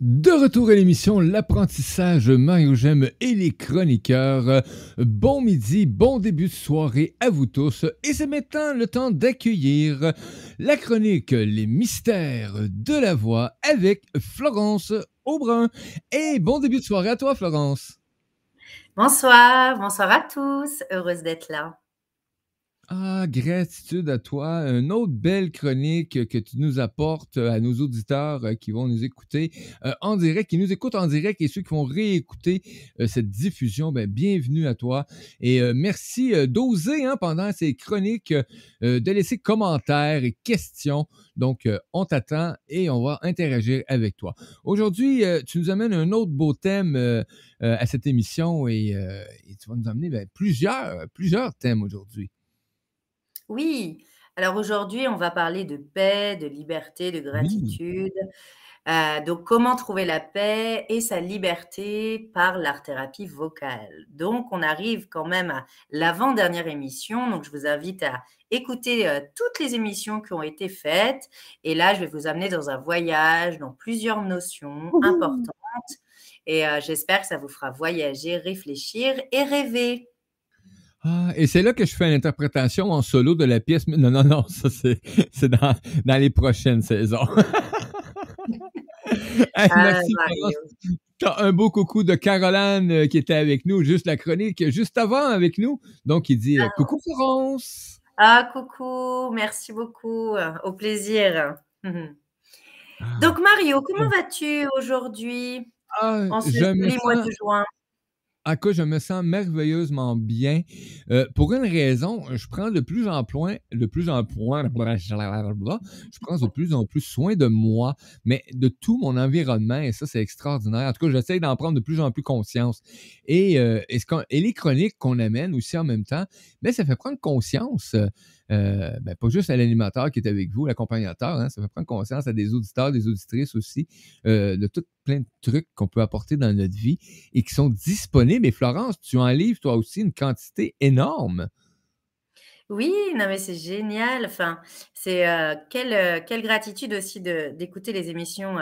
De retour à l'émission L'apprentissage Mario Gem et les chroniqueurs. Bon midi, bon début de soirée à vous tous. Et c'est maintenant le temps d'accueillir la chronique Les mystères de la voix avec Florence Aubrin. Et bon début de soirée à toi, Florence. Bonsoir, bonsoir à tous. Heureuse d'être là. Ah, gratitude à toi. Une autre belle chronique que tu nous apportes euh, à nos auditeurs euh, qui vont nous écouter euh, en direct, qui nous écoutent en direct et ceux qui vont réécouter cette diffusion, ben, bienvenue à toi. Et merci d'oser hein, pendant ces chroniques de laisser commentaires et questions. Donc, on t'attend et on va interagir avec toi. Aujourd'hui, tu nous amènes un autre beau thème à cette émission et, tu vas nous amener ben, plusieurs, plusieurs thèmes aujourd'hui. Oui, alors aujourd'hui, on va parler de paix, de liberté, de gratitude. Euh, donc, comment trouver la paix et sa liberté par l'art-thérapie vocale. Donc, on arrive quand même à l'avant-dernière émission. Donc, je vous invite à écouter euh, toutes les émissions qui ont été faites. Et là, je vais vous amener dans un voyage, dans plusieurs notions importantes. Et euh, j'espère que ça vous fera voyager, réfléchir et rêver. Ah, et c'est là que je fais l'interprétation en solo de la pièce. Non, non, non, ça c'est, dans, dans les prochaines saisons. Ah, merci. Un beau coucou de Caroline euh, qui était avec nous, juste la chronique, juste avant avec nous. Donc, il dit euh, ah. Coucou Florence. Ah, coucou, merci beaucoup. Au plaisir. Donc, Mario, comment vas-tu aujourd'hui? En ce mois de juin à quoi je me sens merveilleusement bien. Euh, pour une raison, je prends de plus en plus, de plus en plus, je prends de plus en plus soin de moi, mais de tout mon environnement, et ça, c'est extraordinaire. En tout cas, j'essaie d'en prendre de plus en plus conscience. Et, euh, et, les chroniques qu'on amène aussi en même temps, mais ça fait prendre conscience. Euh, ben, pas juste à l'animateur qui est avec vous, l'accompagnateur, hein, ça fait prendre conscience à des auditeurs, des auditrices aussi, euh, de tout plein de trucs qu'on peut apporter dans notre vie et qui sont disponibles. Et Florence, tu en livres toi aussi une quantité énorme. Oui, non mais c'est génial. Enfin, c'est euh, quelle, quelle gratitude aussi d'écouter les émissions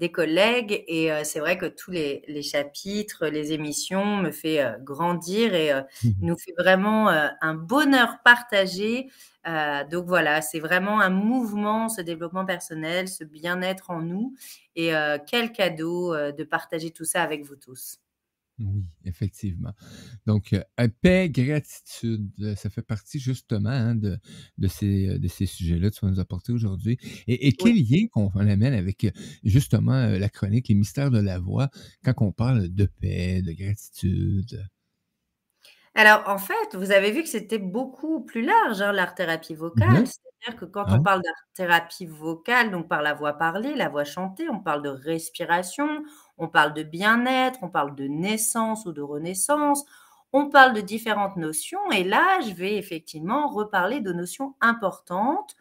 des collègues. Et euh, c'est vrai que tous les, chapitres, les émissions me fait euh, grandir et euh, nous fait vraiment un bonheur partagé. Donc voilà, c'est vraiment un mouvement, ce développement personnel, ce bien-être en nous. Et quel cadeau de partager tout ça avec vous tous. Oui, effectivement. Donc, euh, paix, gratitude, euh, ça fait partie justement hein, de, de, ces, euh, de ces sujets-là que tu vas nous apporter aujourd'hui. Et, quel lien qu'on amène avec justement la chronique, les mystères de la voix, quand on parle de paix, de gratitude? Alors, en fait, vous avez vu que c'était beaucoup plus large, hein, l'art-thérapie vocale. Mmh C'est-à-dire que quand on parle d'art-thérapie vocale, donc par la voix parlée, la voix chantée, on parle de respiration, on parle de bien-être, on parle de naissance ou de renaissance, on parle de différentes notions. Et là, je vais effectivement reparler de notions importantes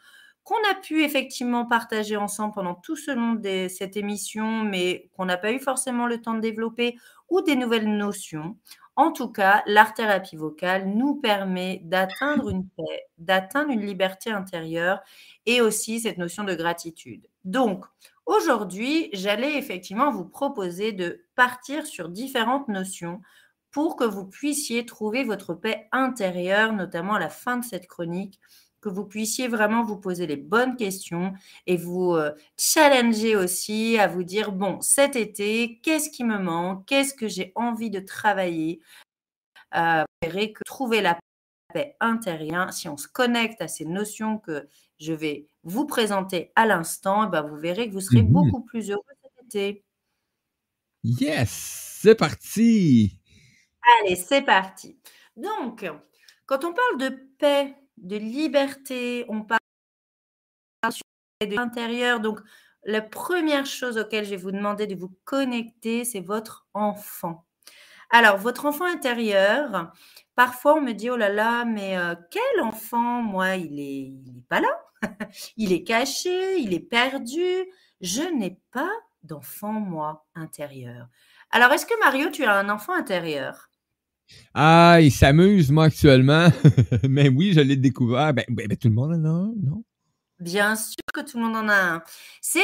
qu'on a pu effectivement partager ensemble pendant tout ce long de cette émission, mais qu'on n'a pas eu forcément le temps de développer, ou des nouvelles notions. En tout cas, l'art-thérapie vocale nous permet d'atteindre une paix, d'atteindre une liberté intérieure et aussi cette notion de gratitude. Donc, aujourd'hui, j'allais effectivement vous proposer de partir sur différentes notions pour que vous puissiez trouver votre paix intérieure, notamment à la fin de cette chronique, que vous puissiez vraiment vous poser les bonnes questions et vous euh, challenger aussi à vous dire, bon, cet été, qu'est-ce qui me manque? Qu'est-ce que j'ai envie de travailler? Euh, Vous verrez que trouver la paix intérieure, si on se connecte à ces notions que je vais vous présenter à l'instant, eh ben vous verrez que vous serez mmh beaucoup plus heureux cet été. Yes, c'est parti. Allez, c'est parti. Donc, quand on parle de paix, de liberté, on parle de l'intérieur. Donc, la première chose auquel je vais vous demander de vous connecter, c'est votre enfant. Alors, votre enfant intérieur, parfois on me dit, oh là là, mais euh, quel enfant, moi, il n'est il pas là, il est caché, il est perdu, je n'ai pas d'enfant, moi, intérieur. Alors, est-ce que Mario, tu as un enfant intérieur? Ah, il s'amuse, moi, actuellement. Mais oui, je l'ai découvert. Ben, ben, ben, tout le monde en a un, non? Bien sûr que tout le monde en a un. C'est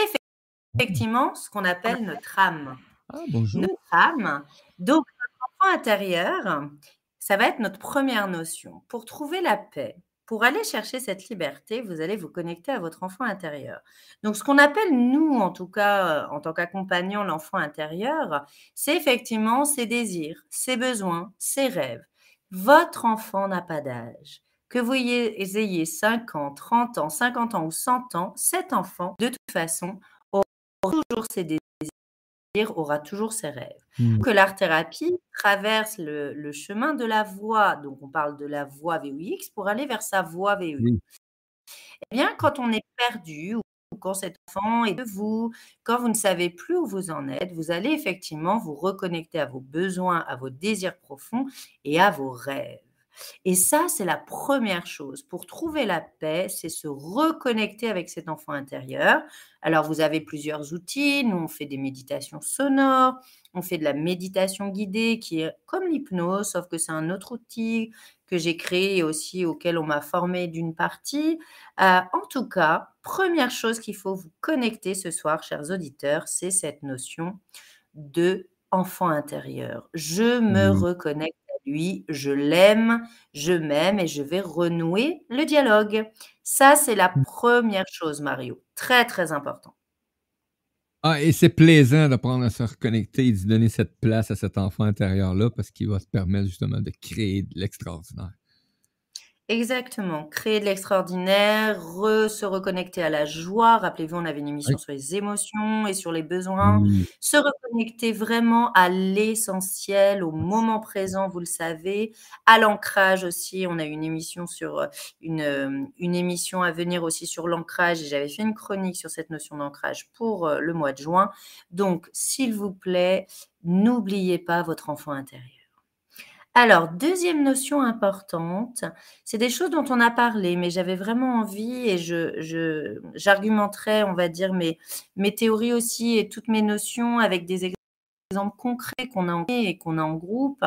effectivement ce qu'on appelle notre âme. Ah, bonjour. Notre âme. Donc, notre enfant intérieur, ça va être notre première notion. Pour trouver la paix, pour aller chercher cette liberté, vous allez vous connecter à votre enfant intérieur. Donc, ce qu'on appelle, nous, en tout cas, en tant qu'accompagnants, l'enfant intérieur, c'est effectivement ses désirs, ses besoins, ses rêves. Votre enfant n'a pas d'âge. Que vous ayez 5 ans, 30 ans, 50 ans ou 100 ans, cet enfant, de toute façon, aura toujours ses désirs aura toujours ses rêves. Mmh. Que l'art-thérapie traverse le, chemin de la voie, donc on parle de la voie VUX, pour aller vers sa voie VE. Eh bien, quand on est perdu ou quand cet enfant est de vous, quand vous ne savez plus où vous en êtes, vous allez effectivement vous reconnecter à vos besoins, à vos désirs profonds et à vos rêves. Et ça, c'est la première chose. Pour trouver la paix, c'est se reconnecter avec cet enfant intérieur. Alors, vous avez plusieurs outils. Nous, on fait des méditations sonores, on fait de la méditation guidée qui est comme l'hypnose, sauf que c'est un autre outil que j'ai créé et aussi auquel on m'a formé d'une partie. Euh, en tout cas, première chose qu'il faut vous connecter ce soir, chers auditeurs, c'est cette notion de enfant intérieur. Je me mmh. reconnecte lui, je l'aime, je m'aime et je vais renouer le dialogue. Ça, c'est la première chose, Mario. Très, très important. Ah, et c'est plaisant d'apprendre à se reconnecter et de donner cette place à cet enfant intérieur-là parce qu'il va se permettre justement de créer de l'extraordinaire. Exactement, créer de l'extraordinaire, se reconnecter à la joie. Rappelez-vous, on avait une émission sur les émotions et sur les besoins. Se reconnecter vraiment à l'essentiel, au moment présent, vous le savez, à l'ancrage aussi. On a une émission sur euh, une, euh, une émission à venir aussi sur l'ancrage et j'avais fait une chronique sur cette notion d'ancrage pour euh, le mois de juin. Donc, s'il vous plaît, n'oubliez pas votre enfant intérieur. Alors, deuxième notion importante, c'est des choses dont on a parlé, mais j'avais vraiment envie et je j'argumenterai, on va dire, mes mes théories aussi et toutes mes notions avec des exemples concrets qu'on a en et qu'on a en groupe.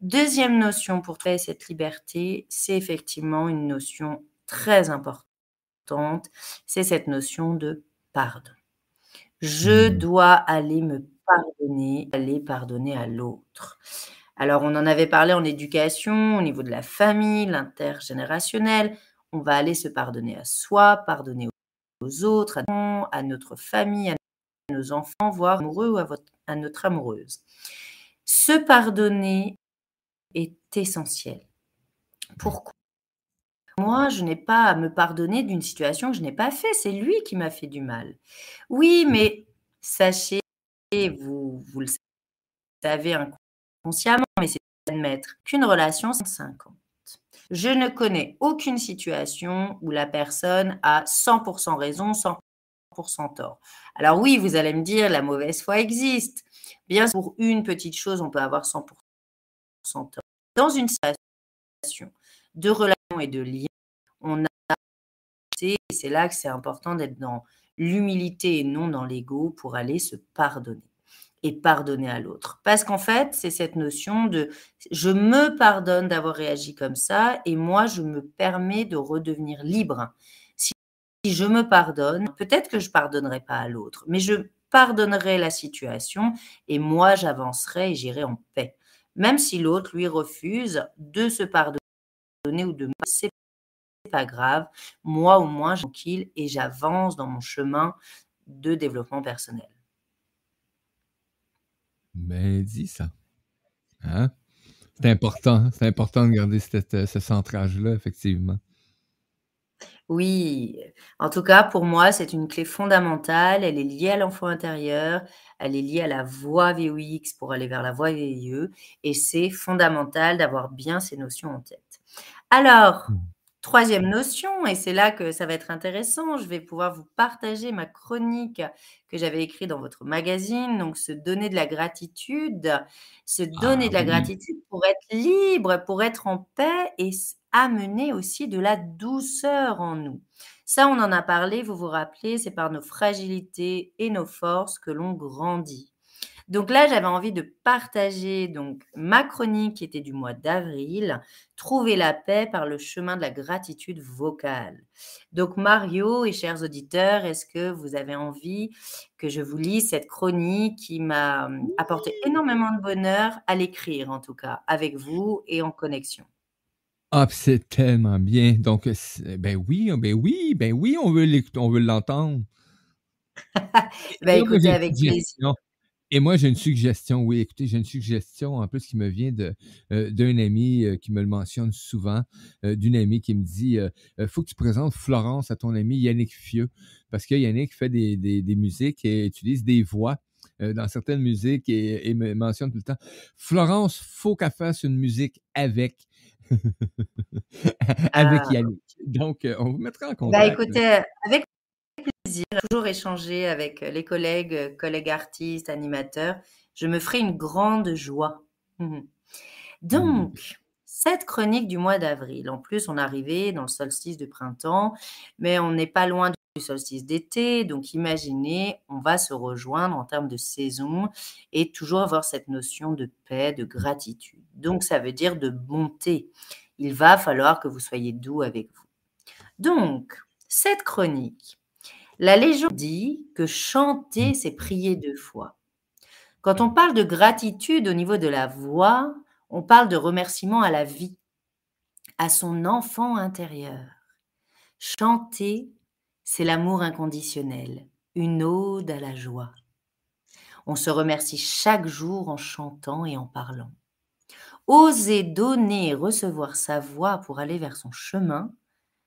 deuxième notion pour trouver cette liberté, c'est effectivement une notion très importante, c'est cette notion de pardon. Je mmh. dois aller me pardonner, aller pardonner à l'autre. Alors, on en avait parlé en éducation, au niveau de la famille, l'intergénérationnel. On va aller se pardonner à soi, pardonner aux autres, à notre famille, à nos enfants, voire amoureux ou à, à notre amoureuse. Se pardonner est essentiel. Pourquoi? Moi, je n'ai pas à me pardonner d'une situation que je n'ai pas fait. C'est lui qui m'a fait du mal. Oui, mais sachez, vous, vous le savez inconsciemment, mais c'est d'admettre qu'une relation, c'est 50. Je ne connais aucune situation où la personne a 100% raison, 100% tort. Alors oui, vous allez me dire, la mauvaise foi existe. Bien pour une petite chose, on peut avoir 100% tort. Dans une situation de relation et de lien, on a c'est là que c'est important d'être dans l'humilité et non dans l'ego pour aller se pardonner et pardonner à l'autre. Parce qu'en fait, c'est cette notion de je me pardonne d'avoir réagi comme ça et moi, je me permets de redevenir libre. Si je me pardonne, peut-être que je pardonnerai pas à l'autre, mais je pardonnerai la situation et moi, j'avancerai et j'irai en paix. Même si l'autre, lui, refuse de se pardonner ou de c'est pas grave. Moi, au moins, tranquille et j'avance dans mon chemin de développement personnel. Mais dis ça. Hein? C'est important. C'est important de garder euh, ce centrage-là, effectivement. Oui, en tout cas, pour moi, c'est une clé fondamentale. Elle est liée à l'enfant intérieur, elle est liée à la voie VOX pour aller vers la voie VIE, et c'est fondamental d'avoir bien ces notions en tête. Alors, mmh. Troisième notion, et c'est là que ça va être intéressant, je vais pouvoir vous partager ma chronique que j'avais écrite dans votre magazine, donc se donner de la gratitude, se donner ah de la gratitude pour être libre, pour être en paix et amener aussi de la douceur en nous. Ça, on en a parlé, vous vous rappelez, c'est par nos fragilités et nos forces que l'on grandit. Donc là, j'avais envie de partager donc ma chronique qui était du mois d'avril, Trouver la paix par le chemin de la gratitude vocale. Donc Mario et chers auditeurs, est-ce que vous avez envie que je vous lise cette chronique qui m'a hum, apporté énormément de bonheur à l'écrire en tout cas, avec vous et en connexion? Ah, c'est tellement bien. Donc, ben oui, ben oui, ben oui, on veut on veut l'entendre. ben écoutez, avec plaisir. Et moi, j'ai une suggestion, oui, écoutez, j'ai une suggestion en plus qui me vient de, euh, d'un ami euh, qui me le mentionne souvent, euh, d'une amie qui me dit il faut que tu présentes Florence à ton ami Yannick Fieux, parce que Yannick fait des, des, des musiques et utilise des voix dans certaines musiques et, me mentionne tout le temps Florence, faut qu'elle fasse une musique avec. avec ah. Yannick. Donc, on vous mettra en ben, contact. Ben, écoutez, avec toujours échanger avec les collègues, collègues artistes, animateurs. Je me ferai une grande joie. Mmh Donc, cette chronique du mois d'avril, en plus, on est arrivé dans le solstice de printemps, mais on n'est pas loin du solstice d'été. Donc, imaginez, on va se rejoindre en termes de saison et toujours avoir cette notion de paix, de gratitude. Donc, ça veut dire de bonté. Il va falloir que vous soyez doux avec vous. Donc, cette chronique, la légende dit que chanter, c'est prier deux fois. Quand on parle de gratitude au niveau de la voix, on parle de remerciement à la vie, à son enfant intérieur. Chanter, c'est l'amour inconditionnel, une ode à la joie. On se remercie chaque jour en chantant et en parlant. Oser donner et recevoir sa voix pour aller vers son chemin,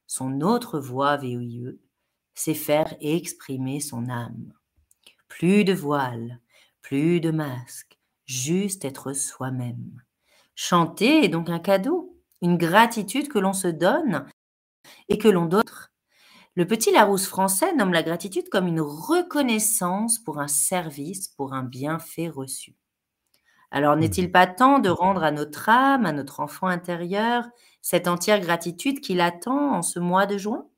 son autre voix VOIE, c'est faire exprimer son âme. Plus de voile, plus de masque, juste être soi-même. Chanter est donc un cadeau, une gratitude que l'on se donne et que l'on donne. Le petit Larousse français nomme la gratitude comme une reconnaissance pour un service, pour un bienfait reçu. Alors n'est-il pas temps de rendre à notre âme, à notre enfant intérieur, cette entière gratitude qu'il attend en ce mois de juin?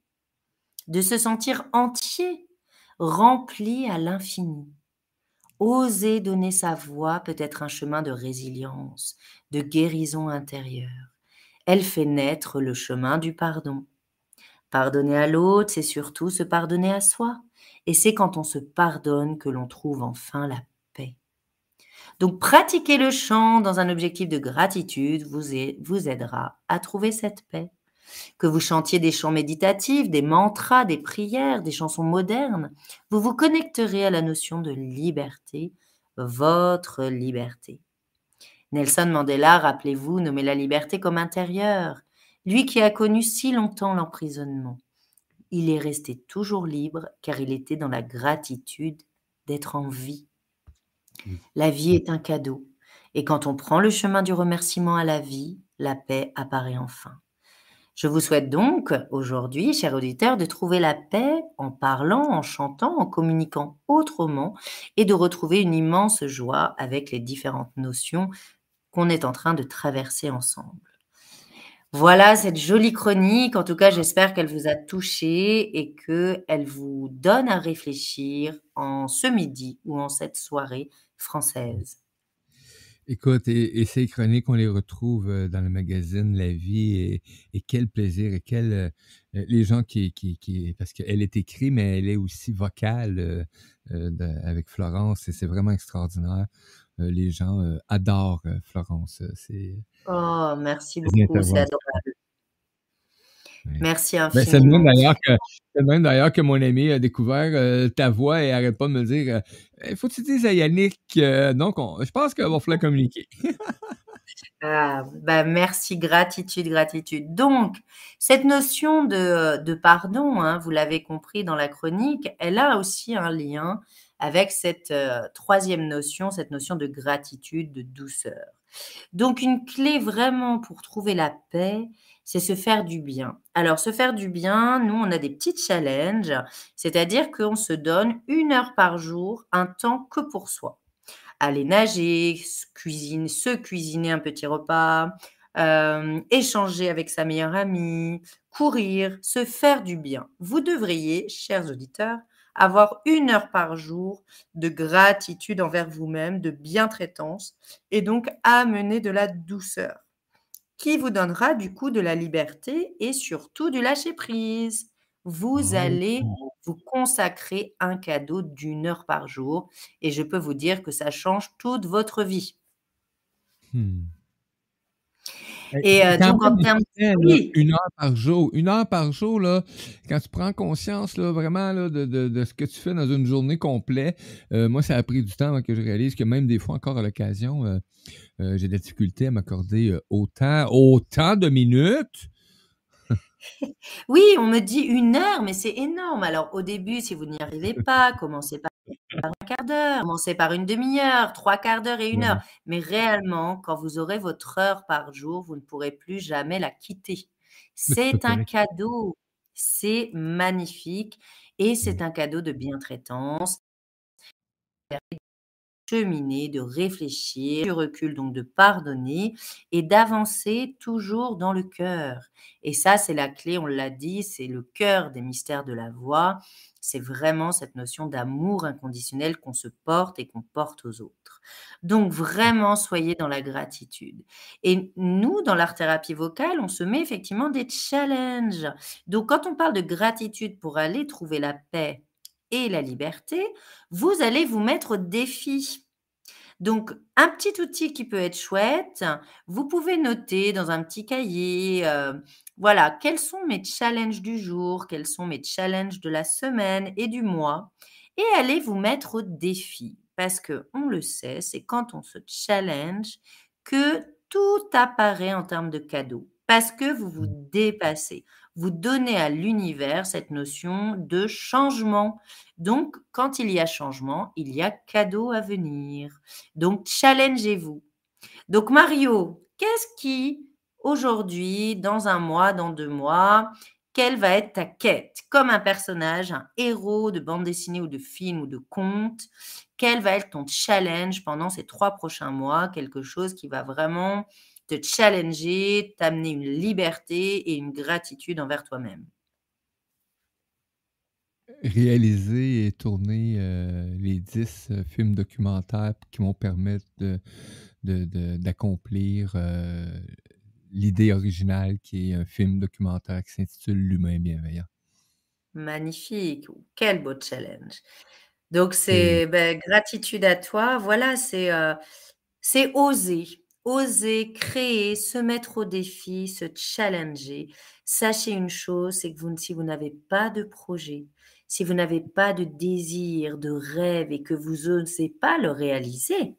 De se sentir entier, rempli à l'infini. Oser donner sa voix peut être un chemin de résilience, de guérison intérieure. Elle fait naître le chemin du pardon. Pardonner à l'autre, c'est surtout se pardonner à soi. Et c'est quand on se pardonne que l'on trouve enfin la paix. Donc pratiquer le chant dans un objectif de gratitude vous, aidera à trouver cette paix que vous chantiez des chants méditatifs, des mantras, des prières, des chansons modernes, vous vous connecterez à la notion de liberté, votre liberté. Nelson Mandela, rappelez-vous, nommait la liberté comme intérieure, lui qui a connu si longtemps l'emprisonnement. Il est resté toujours libre car il était dans la gratitude d'être en vie. La vie est un cadeau, et quand on prend le chemin du remerciement à la vie, la paix apparaît enfin. Je vous souhaite donc aujourd'hui, chers auditeurs, de trouver la paix en parlant, en chantant, en communiquant autrement et de retrouver une immense joie avec les différentes notions qu'on est en train de traverser ensemble. Voilà cette jolie chronique. En tout cas, j'espère qu'elle vous a touché et qu'elle vous donne à réfléchir en ce midi ou en cette soirée française. Écoute, et, ces chroniques, on les retrouve euh, dans le magazine La Vie et, quel plaisir et quel euh, euh, les gens qui, qui, qui parce qu'elle est écrite, mais elle est aussi vocale avec Florence et c'est vraiment extraordinaire. les gens adorent Florence. C'est oh, merci beaucoup, c'est adorable. Merci ben, infiniment. c'est le même d'ailleurs que, mon ami a découvert euh, ta voix et arrête pas de me dire euh, il faut que tu dises à Yannick. donc, je pense qu'il va falloir communiquer. ah, ben merci, gratitude, gratitude. Donc, cette notion de, de pardon, hein, vous l'avez compris dans la chronique, elle a aussi un lien avec cette euh, troisième notion, cette notion de gratitude, de douceur. Donc, une clé vraiment pour trouver la paix, c'est se faire du bien. Alors, se faire du bien, nous, on a des petits challenges, c'est-à-dire qu'on se donne une heure par jour, un temps que pour soi. Aller nager, cuisine, se cuisiner un petit repas, euh, échanger avec sa meilleure amie, courir, se faire du bien. Vous devriez, chers auditeurs, avoir une heure par jour de gratitude envers vous-même, de bientraitance, et donc amener de la douceur, qui vous donnera du coup de la liberté et surtout du lâcher-prise. Vous allez vous consacrer un cadeau d'une heure par jour, et je peux vous dire que ça change toute votre vie. Mmh. Et euh, donc, en termes Une heure par jour. Une heure par jour, là, quand tu prends conscience là, vraiment là, de, de, de, ce que tu fais dans une journée complète, euh, moi, ça a pris du temps que je réalise que même des fois, encore à l'occasion, euh, euh j'ai des difficultés à m'accorder autant, autant de minutes. oui, on me dit une heure, mais c'est énorme. Alors, au début, si vous n'y arrivez pas, commencez par un quart d'heure, commencez par une demi-heure, trois quarts d'heure et une heure. Mais réellement, quand vous aurez votre heure par jour, vous ne pourrez plus jamais la quitter. C'est un cadeau, c'est magnifique et c'est un cadeau de bientraitance cheminer, de réfléchir, du recul, donc de pardonner et d'avancer toujours dans le cœur. Et ça, c'est la clé, on l'a dit, c'est le cœur des mystères de la voix c'est vraiment cette notion d'amour inconditionnel qu'on se porte et qu'on porte aux autres. Donc vraiment, soyez dans la gratitude. Et nous, dans l'art-thérapie vocale, on se met effectivement des challenges. Donc quand on parle de gratitude pour aller trouver la paix et la liberté, vous allez vous mettre au défi. Donc, un petit outil qui peut être chouette, vous pouvez noter dans un petit cahier, euh, voilà, quels sont mes challenges du jour, quels sont mes challenges de la semaine et du mois, et allez vous mettre au défi. Parce que on le sait, c'est quand on se challenge que tout apparaît en termes de cadeaux. Parce que vous vous mmh. dépassez. Vous donnez à l'univers cette notion de changement. Donc, quand il y a changement, il y a cadeau à venir. Donc, challengez-vous. Donc, Mario, qu'est-ce qui aujourd'hui, dans un mois, dans deux mois, quelle va être ta quête Comme un personnage, un héros de bande dessinée ou de film ou de conte, quel va être ton challenge pendant ces trois prochains mois? Quelque chose qui va vraiment te challenger, t'amener une liberté et une gratitude envers toi-même. Réaliser et tourner euh, les dix euh, films documentaires qui vont permettre d'accomplir euh, l'idée originale qui est un film documentaire qui s'intitule L'humain bienveillant. Magnifique, quel beau challenge. Donc c'est ben, gratitude à toi. Voilà, c'est euh, c'est oser, oser créer, se mettre au défi, se challenger. Sachez une chose, c'est que vous, si vous n'avez pas de projet, si vous n'avez pas de désir, de rêve et que vous n'osez pas le réaliser,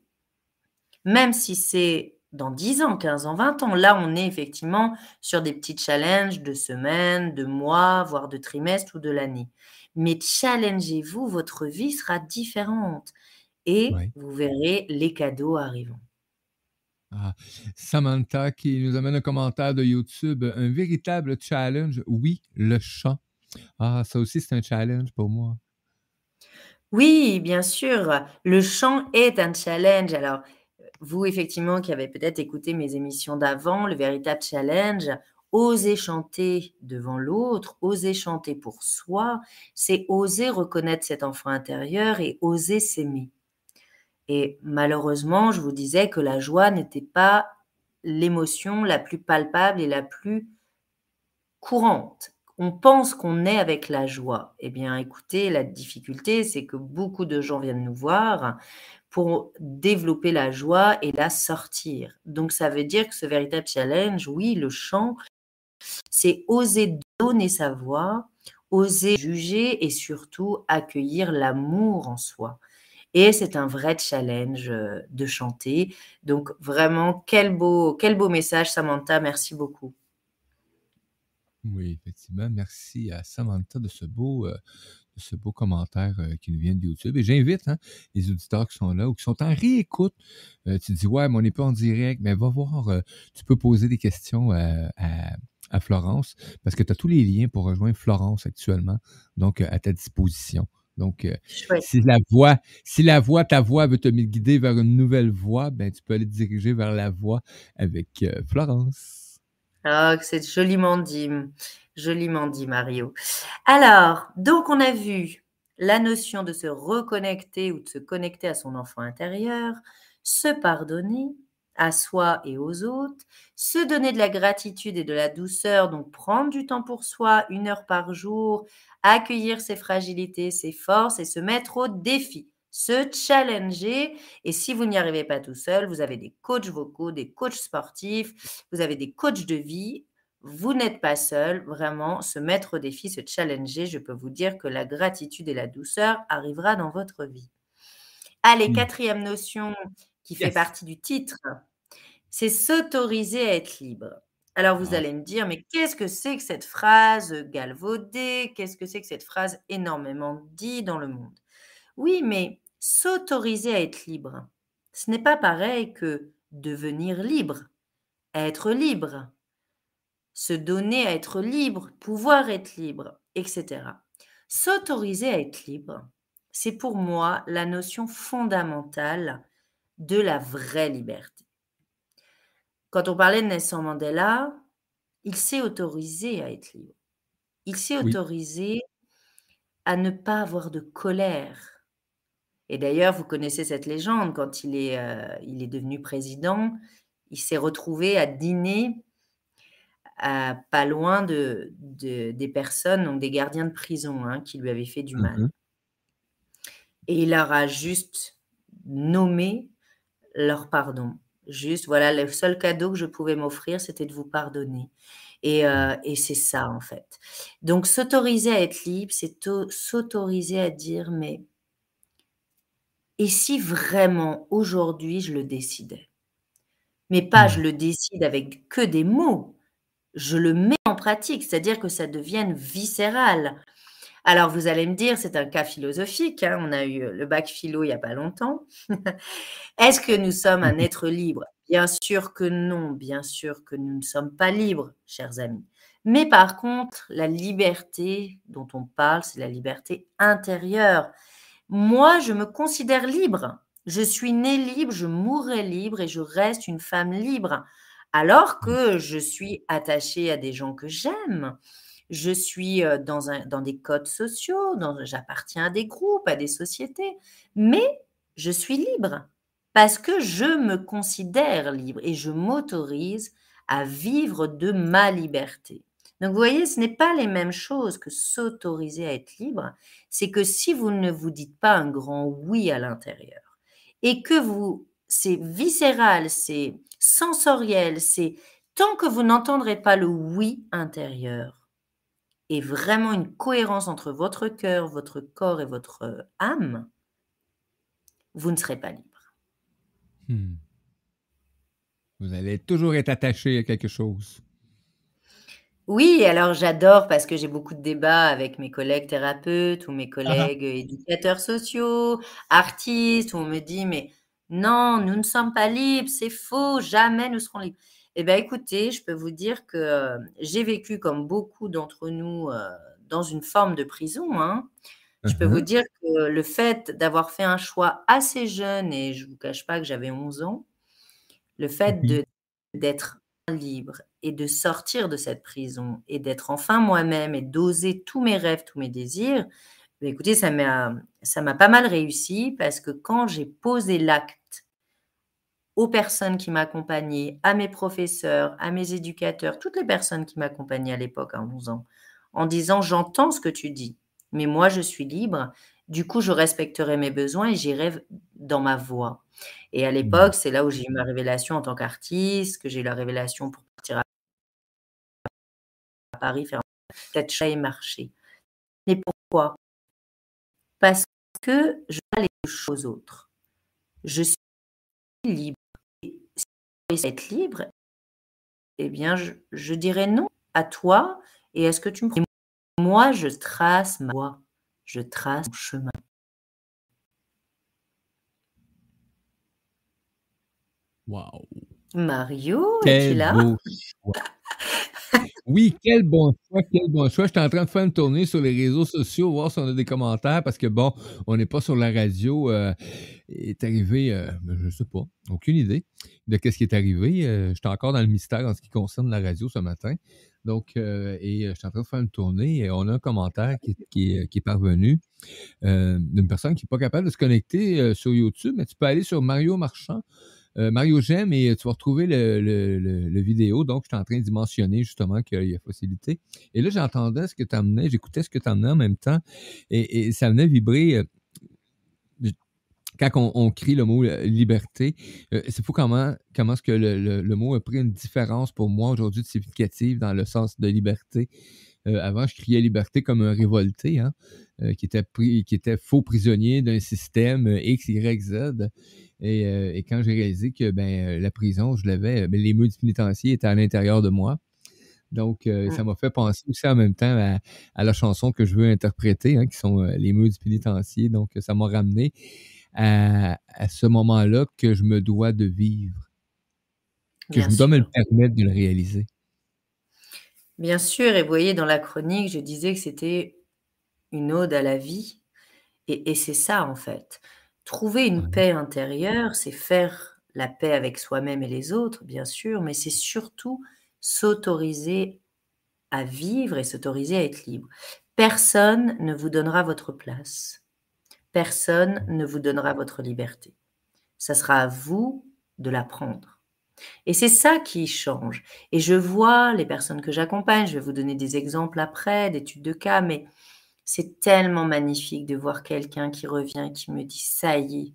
même si c'est dans 10 ans, 15 ans, 20 ans. Là, on est effectivement sur des petits challenges de semaines, de mois, voire de trimestres ou de l'année. Mais challengez-vous, votre vie sera différente et vous verrez les cadeaux arrivant. Ah, Samantha qui nous amène un commentaire de YouTube. Un véritable challenge. Oui, le chant. Ah, ça aussi, c'est un challenge pour moi. Oui, bien sûr. Le chant est un challenge. Alors, vous, effectivement, qui avez peut-être écouté mes émissions d'avant, le véritable challenge, oser chanter devant l'autre, oser chanter pour soi, c'est oser reconnaître cet enfant intérieur et oser s'aimer. Et malheureusement, je vous disais que la joie n'était pas l'émotion la plus palpable et la plus courante. On pense qu'on est avec la joie. Eh bien, écoutez, la difficulté, c'est que beaucoup de gens viennent nous voir pour développer la joie et la sortir. Donc ça veut dire que ce véritable challenge, oui, le chant, c'est oser donner sa voix, oser juger et surtout accueillir l'amour en soi. Et c'est un vrai challenge euh, de chanter. Donc vraiment, quel beau, quel beau message, Samantha. Merci beaucoup. Oui, effectivement. Merci à Samantha de ce beau, euh, ce beau commentaire euh, qui nous vient de YouTube. Et j'invite hein, les auditeurs qui sont là ou qui sont en réécoute. Euh, tu dis, ouais, mais on n'est pas en direct, mais va voir, euh, tu peux poser des questions à, Florence parce que tu as tous les liens pour rejoindre Florence actuellement, donc à ta disposition. Donc, si la voix, si la voix, ta voix veut te guider vers une nouvelle voie, ben, tu peux aller te diriger vers la voix avec Florence. Ah, c'est joliment dit. Joliment dit, Mario. Alors, donc on a vu la notion de se reconnecter ou de se connecter à son enfant intérieur, se pardonner à soi et aux autres, se donner de la gratitude et de la douceur, donc prendre du temps pour soi, une heure par jour, accueillir ses fragilités, ses forces et se mettre au défi, se challenger. Et si vous n'y arrivez pas tout seul, vous avez des coachs vocaux, des coachs sportifs, vous avez des coachs de vie vous n'êtes pas seul, vraiment, se mettre au défi, se challenger, je peux vous dire que la gratitude et la douceur arrivera dans votre vie. Allez, mmh. quatrième notion qui fait partie du titre, c'est s'autoriser à être libre. Alors vous allez me dire, mais qu'est-ce que c'est que cette phrase galvaudée? Qu'est-ce que c'est que cette phrase énormément dit dans le monde? Oui, mais s'autoriser à être libre, ce n'est pas pareil que devenir libre, être libre se donner à être libre, pouvoir être libre, etc. S'autoriser à être libre, c'est pour moi la notion fondamentale de la vraie liberté. Quand on parlait de Nelson Mandela, il s'est autorisé à être libre. Il s'est autorisé à ne pas avoir de colère. Et d'ailleurs, vous connaissez cette légende, quand il est, euh, il est devenu président, il s'est retrouvé à dîner pas loin de, des personnes, donc des gardiens de prison, hein, qui lui avaient fait du mal. Mmh Et il leur a juste nommé leur pardon. Juste, voilà, le seul cadeau que je pouvais m'offrir, c'était de vous pardonner. Et, euh, et c'est ça, en fait. Donc, s'autoriser à être libre, c'est s'autoriser à dire, mais et si vraiment aujourd'hui je le décidais Mais pas je mmh. le décide avec que des mots, je le mets en pratique, c'est-à-dire que ça devienne viscéral. Alors, vous allez me dire, c'est un cas philosophique, hein, on a eu le bac philo il n'y a pas longtemps. Est-ce que nous sommes un être libre? Bien sûr que non, bien sûr que nous ne sommes pas libres, chers amis. Mais par contre, la liberté dont on parle, c'est la liberté intérieure. Moi, je me considère libre. Je suis née libre, je mourrai libre et je reste une femme libre alors que je suis attachée à des gens que j'aime. Je suis dans, un, dans des codes sociaux, j'appartiens à des groupes, à des sociétés, mais je suis libre parce que je me considère libre et je m'autorise à vivre de ma liberté. Donc vous voyez, ce n'est pas les mêmes choses que s'autoriser à être libre, c'est que si vous ne vous dites pas un grand oui à l'intérieur et que vous, c'est viscéral, c'est sensoriel, c'est tant que vous n'entendrez pas le oui intérieur et vraiment une cohérence entre votre cœur, votre corps et votre euh, âme, vous ne serez pas libre. Hmm. Vous allez toujours être attaché à quelque chose. Oui, alors j'adore parce que j'ai beaucoup de débats avec mes collègues thérapeutes ou mes ah ah. collègues éducateurs sociaux, artistes, où on me dit, mais non, nous ne sommes pas libres, c'est faux, jamais nous serons libres. Eh bien, écoutez, je peux vous dire que j'ai vécu, comme beaucoup d'entre nous, dans une forme de prison. Hein. Je peux vous mmh dire que le fait d'avoir fait un choix assez jeune, et je ne vous cache pas que j'avais 11 ans, le fait mmh d'être libre et de sortir de cette prison et d'être enfin moi-même et d'oser tous mes rêves, tous mes désirs, eh écoutez, ça m'a, ça m'a pas mal réussi parce que quand j'ai posé l'acte aux personnes qui m'accompagnaient, à mes professeurs, à mes éducateurs, toutes les personnes qui m'accompagnaient à l'époque, à 11 ans, en disant j'entends ce que tu dis, mais moi je suis libre, du coup je respecterai mes besoins et j'irai dans ma voie. Et à mmh. l'époque, c'est là où j'ai eu ma révélation en tant qu'artiste, que j'ai eu la révélation pour partir à Paris, faire peut-être chat et marcher. Mais pourquoi? Parce que je vois les choses autres. Je suis libre être libre, eh bien, je, dirais non à toi. Et est-ce que tu me Moi, je trace ma voie, je trace mon chemin. Waouh. Mario, es-tu là? Oui, quel bon choix, quel bon choix. J'étais en train de faire une tournée sur les réseaux sociaux, voir si on a des commentaires, parce que bon, on n'est pas sur la radio. Euh, est arrivé, euh, ben, je ne sais pas, aucune idée de ce qui est arrivé. Euh, j'étais encore dans le mystère en ce qui concerne la radio ce matin. Donc, et je suis en train de faire une tournée et on a un commentaire qui, qui, est, parvenu d'une personne qui n'est pas capable de se connecter sur YouTube, mais tu peux aller sur Mario Marchand euh, Mario J'aime et tu vas retrouver le, vidéo. Donc, je suis en train d'y mentionner justement qu'il y a facilité. Et là, j'entendais ce que tu amenais, j'écoutais ce que tu amenais en même temps et, ça venait vibrer. Euh, quand on, crie le mot euh, liberté, c'est fou comment, comment est-ce que le, mot a pris une différence pour moi aujourd'hui de significative dans le sens de liberté. Avant, je criais liberté comme un révolté, hein, qui, était qui était faux prisonnier d'un système X, Y, Z. Euh, et, quand j'ai réalisé que ben, euh, la prison, je l'avais, ben, les murs du pénitencier étaient à l'intérieur de moi. Donc, euh, ça m'a fait penser aussi en même temps à, la chanson que je veux interpréter, hein, qui sont les murs du pénitencier. Donc, ça m'a ramené à, ce moment-là que je me dois de vivre, que je me dois me le permettre de le réaliser. Bien sûr, et vous voyez, dans la chronique, je disais que c'était une ode à la vie, et c'est ça en fait. Trouver une paix intérieure, c'est faire la paix avec soi-même et les autres, bien sûr, mais c'est surtout s'autoriser à vivre et s'autoriser à être libre. Personne ne vous donnera votre place. Personne ne vous donnera votre liberté. Ça sera à vous de la prendre. Et c'est ça qui change. Et je vois les personnes que j'accompagne, je vais vous donner des exemples après, d'études de cas, mais c'est tellement magnifique de voir quelqu'un qui revient qui me dit ça y est,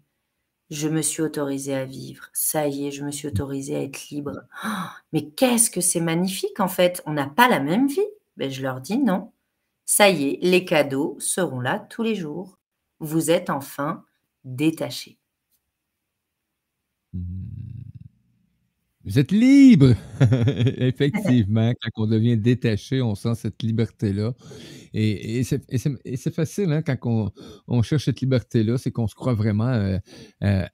je me suis autorisé à vivre. Ça y est, je me suis autorisé à être libre. Oh, mais qu'est-ce que c'est magnifique en fait. On n'a pas la même vie. Ben, je leur dis non. Ça y est, les cadeaux seront là tous les jours. Vous êtes enfin détaché. Vous êtes libre! Effectivement, quand on devient détaché, on sent cette liberté-là. Et, c'est facile, hein, quand on, cherche cette liberté-là, c'est qu'on se croit vraiment euh, euh,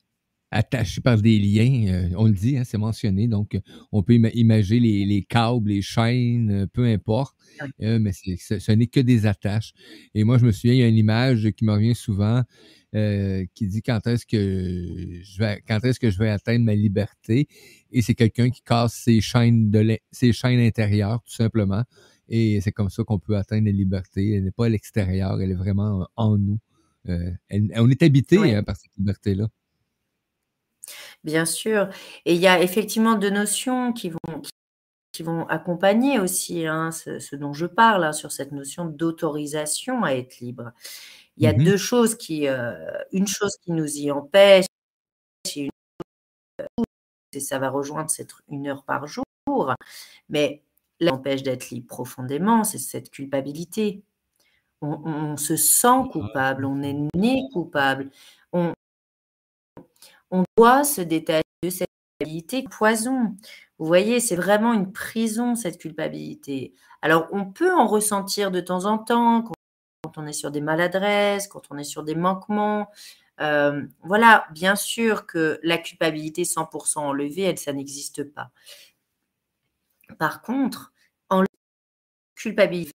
attaché par des liens. Euh, on le dit, hein, c'est mentionné. Donc, on peut imaginer les, câbles, les chaînes, peu importe. mais ce n'est que des attaches. Et moi, je me souviens, il y a une image qui me revient souvent. Qui dit quand est-ce que je vais quand est-ce que je vais atteindre ma liberté et c'est quelqu'un qui casse ses chaînes de ses chaînes intérieures tout simplement et c'est comme ça qu'on peut atteindre la liberté. Elle n'est pas à l'extérieur, elle est vraiment en nous. Euh, on est habité hein, par cette liberté-là. Bien sûr. Et il y a effectivement deux notions qui vont, qui vont accompagner aussi hein, ce, dont je parle, hein, sur cette notion d'autorisation à être libre. Il y a mmh deux choses qui, euh, une chose qui nous y empêche, et ça va rejoindre cette une heure par jour, mais l'empêche d'être libre profondément, c'est cette culpabilité. On, se sent coupable, on est né coupable. On, on doit se détacher de cette culpabilité poison. Vous voyez, c'est vraiment une prison, cette culpabilité. Alors, on peut en ressentir de temps en temps quand, on est sur des maladresses, quand on est sur des manquements. Euh, voilà, bien sûr que la culpabilité 100% enlevée, elle, ça n'existe pas. Par contre, culpabilité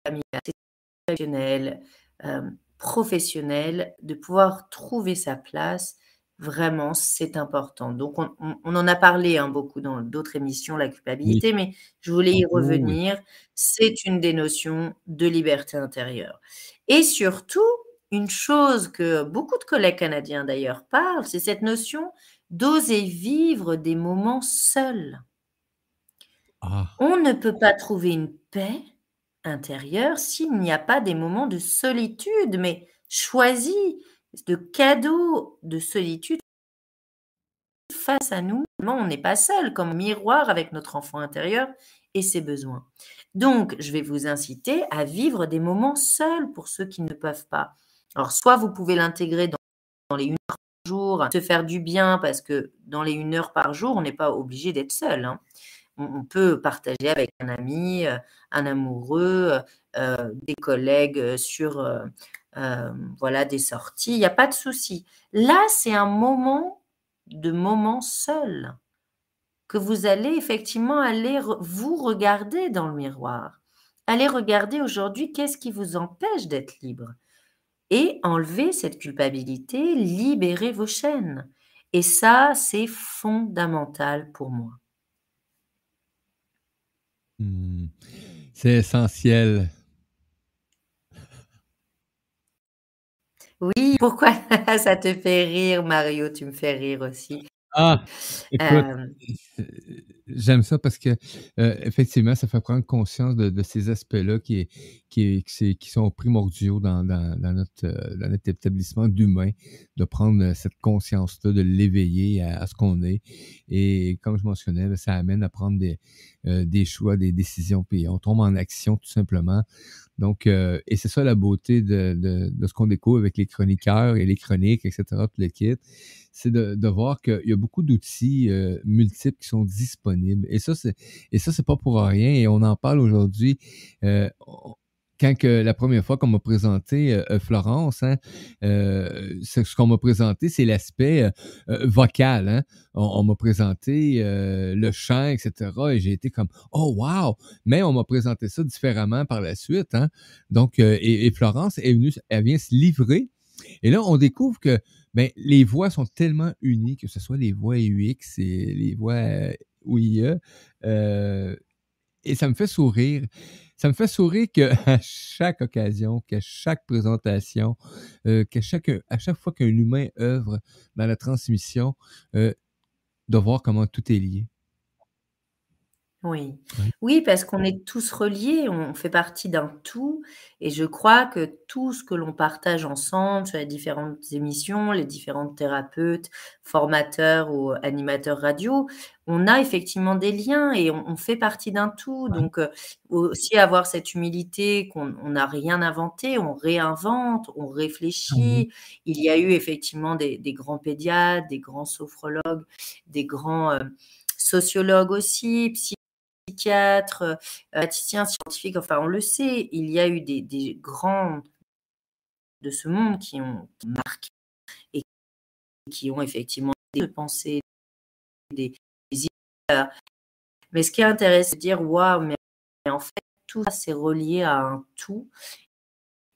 familiale, euh, professionnelle, de pouvoir trouver sa place, vraiment, c'est important. Donc, on, en a parlé hein, beaucoup dans d'autres émissions, la culpabilité, mais je voulais y revenir. C'est une des notions de liberté intérieure. Et surtout, une chose que beaucoup de collègues canadiens d'ailleurs parlent, c'est cette notion d'oser vivre des moments seuls. Ah. On ne peut pas trouver une paix intérieur s'il n'y a pas des moments de solitude, mais choisis, de cadeaux de solitude face à nous. On n'est pas seul, comme miroir avec notre enfant intérieur et ses besoins. Donc, je vais vous inciter à vivre des moments seuls pour ceux qui ne peuvent pas. Alors, soit vous pouvez l'intégrer dans, les une heure par jour, se faire du bien, parce que dans les une heure par jour, on n'est pas obligé d'être seul. Hein on, peut partager avec un ami, euh, un amoureux, euh, des collègues sur euh, voilà, des sorties. Il n'y a pas de souci. Là, c'est un moment de moment seul que vous allez effectivement aller vous regarder dans le miroir. Allez regarder aujourd'hui qu'est-ce qui vous empêche d'être libre et enlever cette culpabilité, libérer vos chaînes. Et ça, c'est fondamental pour moi. Mmh. C'est essentiel. Oui, pourquoi ça te fait rire, Mario? Tu me fais rire aussi. Ah! Écoute, j'aime ça parce que, euh, effectivement, ça fait prendre conscience de ces aspects-là qui qui qui sont primordiaux dans dans dans notre, euh, dans notre établissement d'humain, de prendre, cette conscience-là, de l'éveiller à ce qu'on est et comme je mentionnais, ben, ça amène à prendre des, euh, des choix, des décisions, puis on tombe en action tout simplement. Donc, et c'est ça la beauté de de de ce qu'on découvre avec les chroniqueurs et les chroniques etc., tout le kit c'est de, voir qu'il y a beaucoup d'outils euh, multiples qui sont disponibles. Et ça, c'est et ça, c'est pas pour rien. Et on en parle aujourd'hui. Euh, quand que la première fois qu'on m'a présenté euh, Florence, hein, ce qu'on m'a présenté, c'est l'aspect vocal. Hein. On, m'a présenté le chant, etc. Et j'ai été comme oh wow. Mais on m'a présenté ça différemment par la suite. Hein. Donc et, et, Florence est venue, elle vient se livrer. Et là, on découvre que ben, les voix sont tellement unies, que ce soit les voix UX et les voix euh, OIE, euh, et ça me fait sourire. Ça me fait sourire qu'à chaque occasion, qu'à chaque présentation, euh, qu'à chaque, à chaque fois qu'un humain œuvre dans la transmission, euh, de voir comment tout est lié. Oui. Oui, parce qu'on est tous reliés, on fait partie d'un tout et je crois que tout ce que l'on partage ensemble sur les différentes émissions, les différents thérapeutes, formateurs ou animateurs radio, on a effectivement des liens et on fait partie d'un tout. Donc, aussi avoir cette humilité qu'on n'a rien inventé, on réinvente, on mmh réfléchit. Il y a eu effectivement des grands pédiatres, des grands sophrologues, des grands, sociologues aussi, psychiatres, euh, scientifiques, enfin on le sait, il y a eu des, des grands de ce monde qui ont marqué et qui ont effectivement des pensées, des, des idées. Mais ce qui est intéressant, c'est de dire waouh, mais en fait, tout ça, c'est relié à un tout.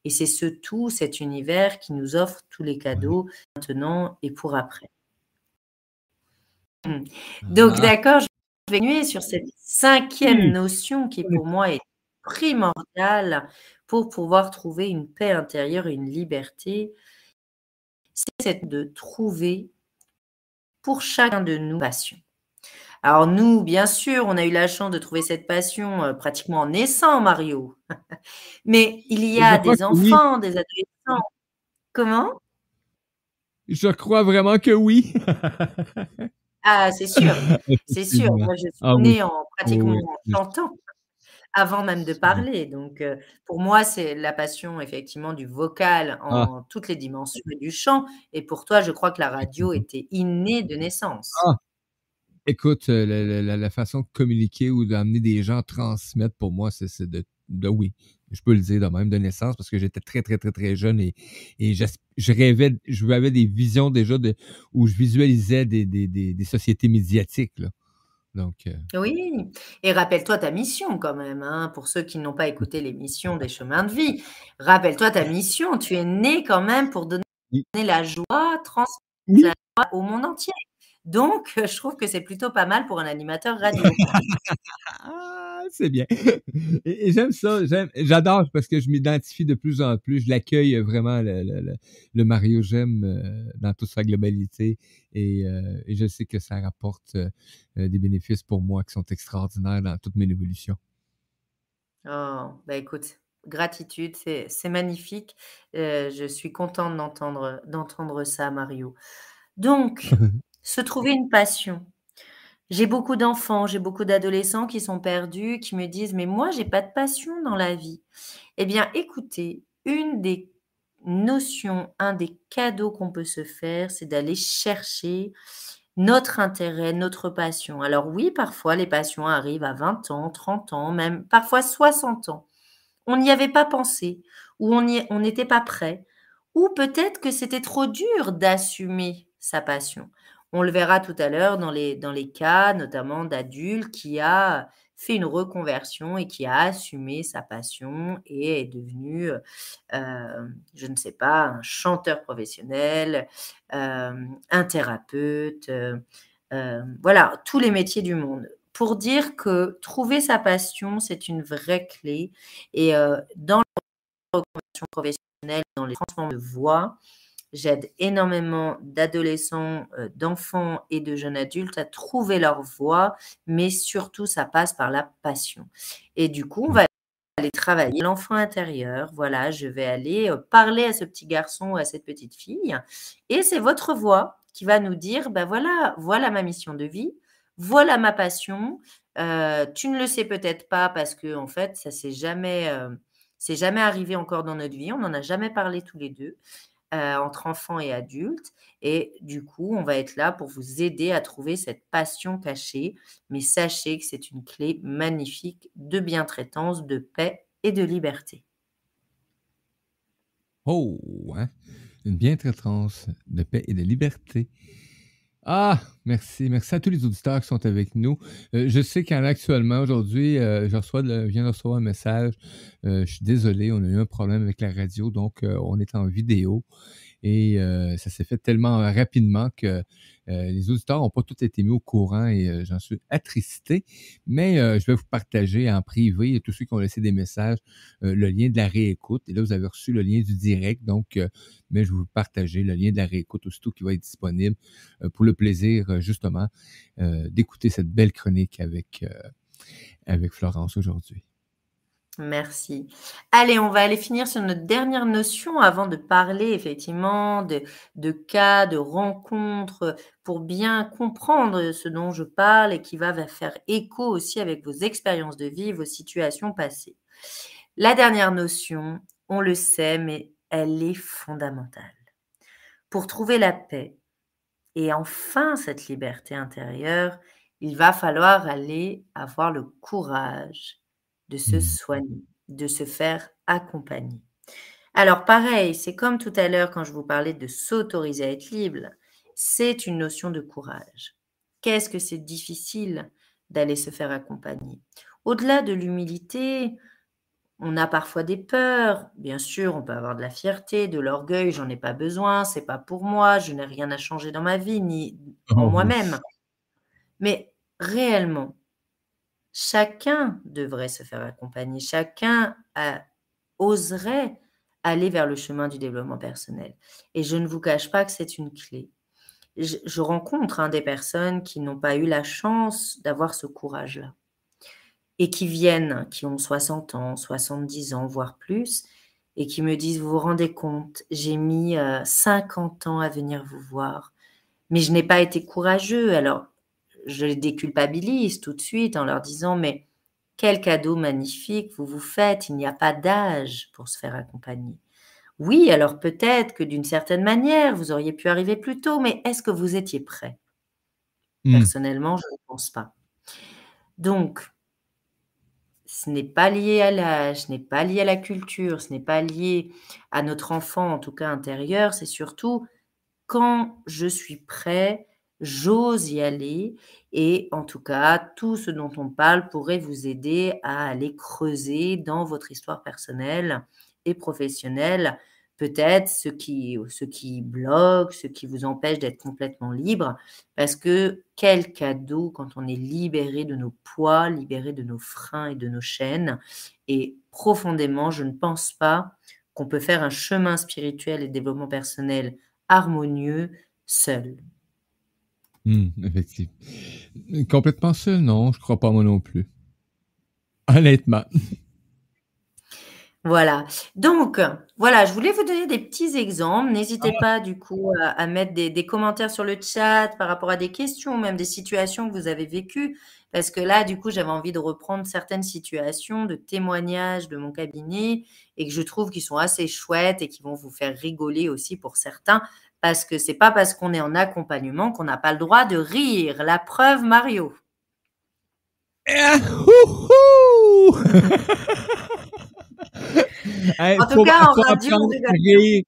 Et c'est ce tout, cet univers qui nous offre tous les cadeaux maintenant et pour après. Mmh. Donc, ah. d'accord, continuer sur cette cinquième notion qui pour moi est primordiale pour pouvoir trouver une paix intérieure une liberté, c'est de trouver pour chacun de nous passion. Alors nous, bien sûr, on a eu la chance de trouver cette passion euh, pratiquement en naissant, Mario. Mais il y a des enfants, des adolescents. Comment? Je crois vraiment que oui. Ah, c'est sûr, c'est sûr. Moi, je suis ah née en pratiquement en chantant, avant même de parler. Donc, pour moi, c'est la passion effectivement du vocal ah. en toutes les dimensions du chant. Et pour toi, je crois que la radio était innée de naissance. Ah! Écoute, la, façon de communiquer ou d'amener des gens à transmettre, pour moi, c'est de, de oui je peux le dire de même, de naissance, parce que j'étais très, très, très, très jeune et, et je, rêvais, je avais des visions déjà de, où je visualisais des, des, des, sociétés médiatiques. Là. Donc, euh, Oui, et rappelle-toi ta mission quand même, hein, pour ceux qui n'ont pas écouté l'émission des chemins de vie. Rappelle-toi ta mission, tu es né quand même pour donner la joie, transmettre la joie au monde entier. Donc, je trouve que c'est plutôt pas mal pour un animateur radio. c'est bien. Et, j'aime ça, j'adore parce que je m'identifie de plus en plus. Je l'accueille vraiment, le, Mario J'aime euh, dans toute sa globalité. Euh, et, je sais que ça rapporte euh, des bénéfices pour moi qui sont extraordinaires dans toute mes évolutions. Oh, bah écoute, gratitude, c'est magnifique. je suis contente d'entendre d'entendre ça, Mario. Donc, se trouver une passion. J'ai beaucoup d'enfants, j'ai beaucoup d'adolescents qui sont perdus, qui me disent: «Mais moi, j'ai pas de passion dans la vie». Eh bien, écoutez, une des notions, un des cadeaux qu'on peut se faire, c'est d'aller chercher notre intérêt, notre passion. Alors oui, parfois les passions arrivent à 20 ans, 30 ans, même parfois 60 ans. On n'y avait pas pensé ou on n'était pas prêt ou peut-être que c'était trop dur d'assumer sa passion. On le verra tout à l'heure dans les, dans les cas, notamment d'adultes qui a fait une reconversion et qui a assumé sa passion et est devenu, euh, je ne sais pas, un chanteur professionnel, euh, un thérapeute, euh, voilà, tous les métiers du monde. pour dire que trouver sa passion, c'est une vraie clé. Et euh, dans la reconversion professionnelle, dans les transformations de voix, j'aide énormément d'adolescents, euh, d'enfants et de jeunes adultes à trouver leur voix, mais surtout, ça passe par la passion. Et du coup, on va aller travailler l'enfant intérieur. Voilà, je vais aller euh, parler à ce petit garçon ou à cette petite fille. Et c'est votre voix qui va nous dire, ben voilà, voilà ma mission de vie, voilà ma passion. Euh, tu ne le sais peut-être pas parce que en fait, ça s'est jamais, c'est jamais arrivé encore dans notre vie. On n'en a jamais parlé tous les deux euh, entre enfants et adultes. Et du coup, on va être là pour vous aider à trouver cette passion cachée. Mais sachez que c'est une clé magnifique de bientraitance, de paix et de liberté. Oh, hein? une bientraitance de paix et de liberté. Ah, merci. Merci à tous les auditeurs qui sont avec nous. Euh, je sais qu'en actuellement, aujourd'hui, euh, je, reçois viens de recevoir un message. Euh, je suis désolé, on a eu un problème avec la radio, donc on est en vidéo. Et ça s'est fait tellement rapidement que euh, les auditeurs n'ont pas tous été mis au courant et euh, j'en suis attristé, mais euh, je vais vous partager en privé, tous ceux qui ont laissé des messages, le lien de la réécoute. Et là, vous avez reçu le lien du direct, donc, mais je vais vous partager le lien de la réécoute aussitôt qui va être disponible pour le plaisir, justement, d'écouter cette belle chronique avec, avec Florence aujourd'hui. Merci. Allez, on va aller finir sur notre dernière notion avant de parler effectivement de, cas, de rencontres, pour bien comprendre ce dont je parle et qui va faire écho aussi avec vos expériences de vie, vos situations passées. La dernière notion, on le sait, mais elle est fondamentale. Pour trouver la paix et enfin cette liberté intérieure, il va falloir aller avoir le courage de se soigner, de se faire accompagner. Alors pareil, c'est comme tout à l'heure quand je vous parlais de s'autoriser à être libre, c'est une notion de courage. Qu'est-ce que c'est difficile d'aller se faire accompagner? Au-delà de l'humilité, on a parfois des peurs. Bien sûr, on peut avoir de la fierté, de l'orgueil, j'en ai pas besoin, c'est pas pour moi, je n'ai rien à changer dans ma vie ni en moi-même. Mais réellement, chacun devrait se faire accompagner, chacun oserait aller vers le chemin du développement personnel. Et je ne vous cache pas que c'est une clé. Je, rencontre hein, des personnes qui n'ont pas eu la chance d'avoir ce courage-là et qui viennent, qui ont 60 ans, 70 ans, voire plus, et qui me disent, vous vous rendez compte, j'ai mis 50 euh, ans à venir vous voir, mais je n'ai pas été courageux. Alors, je les déculpabilise tout de suite en leur disant mais quel cadeau magnifique vous vous faites, il n'y a pas d'âge pour se faire accompagner. Oui, alors peut-être que d'une certaine manière, vous auriez pu arriver plus tôt, mais est-ce que vous étiez prêt? Mmh. Personnellement, je ne pense pas. Donc, ce n'est pas lié à l'âge, ce n'est pas lié à la culture, ce n'est pas lié à notre enfant, en tout cas intérieur, c'est surtout quand je suis prêt, j'ose y aller et en tout cas, tout ce dont on parle pourrait vous aider à aller creuser dans votre histoire personnelle et professionnelle, peut-être ce qui, ce qui bloque, ce qui vous empêche d'être complètement libre, parce que quel cadeau quand on est libéré de nos poids, libéré de nos freins et de nos chaînes. Et profondément, je ne pense pas qu'on peut faire un chemin spirituel et développement personnel harmonieux seul. Mmh, effectivement. Complètement seul, non, je crois pas moi non plus. Honnêtement. Voilà. Donc, voilà, je voulais vous donner des petits exemples. N'hésitez ah. pas, du coup, à, mettre des, commentaires sur le chat par rapport à des questions, même des situations que vous avez vécues. Parce que là, du coup, j'avais envie de reprendre certaines situations de témoignages de mon cabinet et que je trouve qu'ils sont assez chouettes et qui vont vous faire rigoler aussi pour certains parce que c'est pas parce qu'on est en accompagnement qu'on n'a pas le droit de rire. La preuve, Mario. en tout cas, en radio, il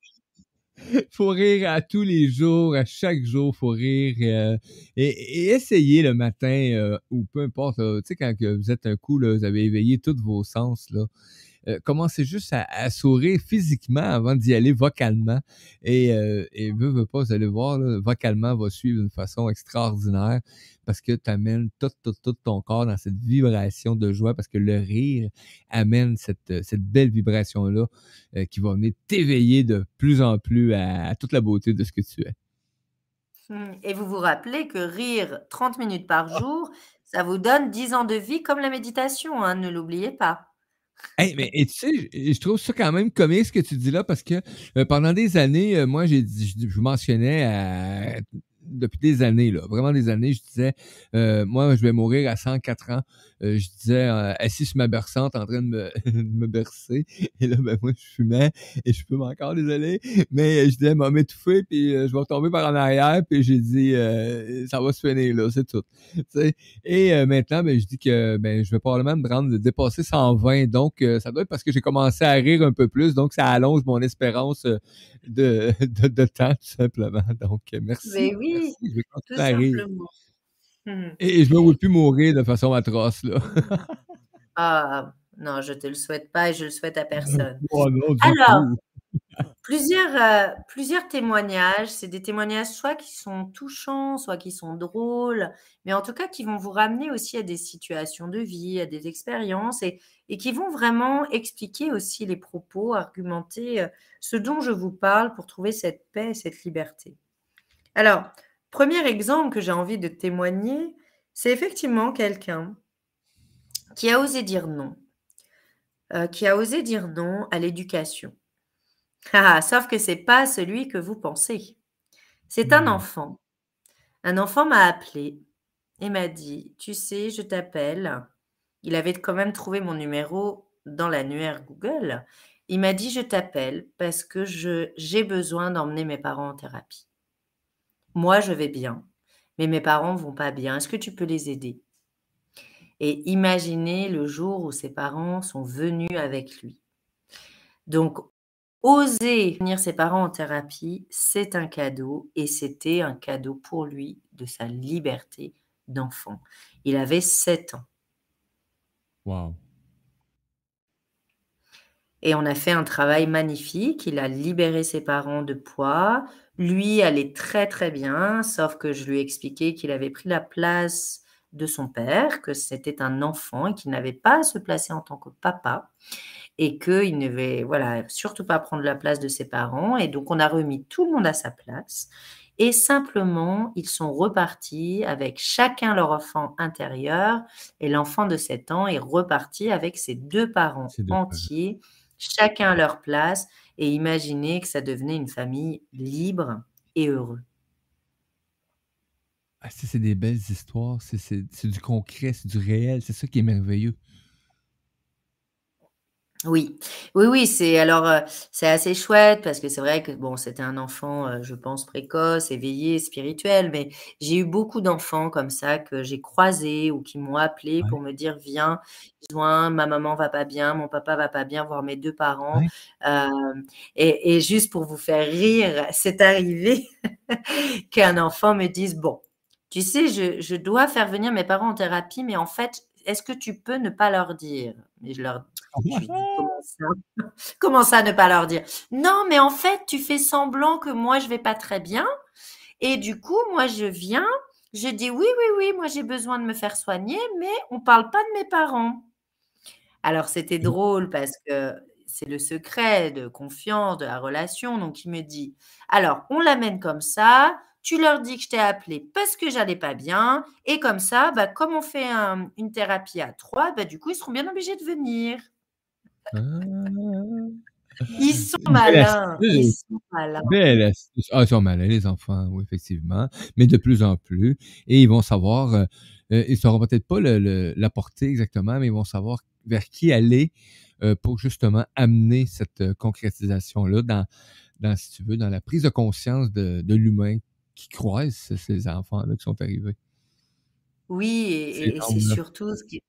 faut rire à tous les jours, à chaque jour, faut rire euh, et, essayer le matin euh, ou peu importe. Tu sais, quand vous êtes un coup, là, vous avez éveillé tous vos sens là. Euh, commencez juste à, sourire physiquement avant d'y aller vocalement. Et, euh, veut pas, vous allez voir, vocalement va suivre d'une façon extraordinaire parce que tu amènes tout, tout, tout ton corps dans cette vibration de joie parce que le rire amène cette, belle vibration-là euh, qui va venir t'éveiller de plus en plus à toute la beauté de ce que tu es. Mmh. Et vous vous rappelez que rire 30 minutes par jour, ça vous donne 10 ans de vie comme la méditation, hein, ne l'oubliez pas. Hey, mais et tu sais, je, trouve ça quand même comique ce que tu dis là parce que euh, pendant des années, euh, moi, j'ai, je, je mentionnais à depuis des années, là, vraiment des années, je disais, euh, moi, je vais mourir à 104 ans. Euh, je disais, euh, assis sur ma berçante, en train de me, de me bercer. Et là, ben, moi, je fumais et je fume encore, désolé. Mais je disais, m'a m'étouffer, puis je vais tomber par en arrière. Puis j'ai dit, ça va se finir, là, c'est tout. Et maintenant, ben, je dis que ben, je vais probablement me rendre, de dépasser 120. Donc, ça doit être parce que j'ai commencé à rire un peu plus. Donc, ça allonge mon espérance de, de, temps, tout simplement. Donc, merci. Mais oui, tout simplement. Mmh. Et, je ne veux plus mourir de façon atroce, là. ah, non, je ne te le souhaite pas et je le souhaite à personne. Oh Alors, plusieurs, euh, plusieurs témoignages, c'est des témoignages soit qui sont touchants, soit qui sont drôles, mais en tout cas qui vont vous ramener aussi à des situations de vie, à des expériences et, et qui vont vraiment expliquer aussi les propos, argumenter euh, ce dont je vous parle pour trouver cette paix et cette liberté. Alors, Premier exemple que j'ai envie de témoigner, c'est effectivement quelqu'un qui a osé dire non, euh, qui a osé dire non à l'éducation. Ah, sauf que c'est pas celui que vous pensez. C'est un mmh. enfant. Un enfant m'a appelé et m'a dit, tu sais, je t'appelle. Il avait quand même trouvé mon numéro dans l'annuaire Google. Il m'a dit, je t'appelle parce que j'ai besoin d'emmener mes parents en thérapie. Moi, je vais bien, mais mes parents vont pas bien. Est-ce que tu peux les aider? Et imaginez le jour où ses parents sont venus avec lui. Donc, oser venir ses parents en thérapie, c'est un cadeau et c'était un cadeau pour lui de sa liberté d'enfant. Il avait 7 ans. Wow. Et on a fait un travail magnifique. Il a libéré ses parents de poids. Lui allait très très bien, sauf que je lui ai expliqué qu'il avait pris la place de son père, que c'était un enfant et qu'il n'avait pas à se placer en tant que papa et qu'il ne devait voilà, surtout pas prendre la place de ses parents. Et donc on a remis tout le monde à sa place. Et simplement, ils sont repartis avec chacun leur enfant intérieur. Et l'enfant de 7 ans est reparti avec ses deux parents entiers chacun à leur place, et imaginer que ça devenait une famille libre et heureuse. Ah, c'est des belles histoires, c'est du concret, c'est du réel, c'est ça qui est merveilleux. Oui, oui, oui, c'est alors, euh, c'est assez chouette parce que c'est vrai que bon, c'était un enfant, euh, je pense précoce, éveillé, spirituel, mais j'ai eu beaucoup d'enfants comme ça que j'ai croisés ou qui m'ont appelé pour me dire: «Viens, besoin, ma maman va pas bien, mon papa va pas bien, voir mes deux parents». et et juste pour vous faire rire, c'est arrivé qu'un enfant me dise: «Bon, tu sais, je je dois faire venir mes parents en thérapie, mais en fait, est-ce que tu peux ne pas leur dire?» et je leur comment ça? ne pas leur dire? Non, mais en fait, tu fais semblant que moi, je vais pas très bien et du coup, moi, je viens, je dis: «Oui, oui, oui, moi, j'ai besoin de me faire soigner, mais on parle pas de mes parents». Alors, c'était drôle parce que c'est le secret de confiance de la relation, donc il me dit: «Alors, on l'amène comme ça, tu leur dis que je t'ai appelé parce que j'allais pas bien et comme ça, bah, comme on fait une thérapie à trois, bah, du coup, ils seront bien obligés de venir». Ah. Ils sont malins. Ils sont malins. Ah, ils sont malins, les enfants, oui, effectivement. Mais de plus en plus. Et ils vont savoir, euh, euh, ils ne sauront peut-être pas le, la portée exactement, mais ils vont savoir vers qui aller euh, pour justement amener cette concrétisation-là dans, dans, si tu veux, dans la prise de conscience de, de l'humain qui croise ces enfants-là qui sont arrivés. Oui, et, et c'est surtout ce qui,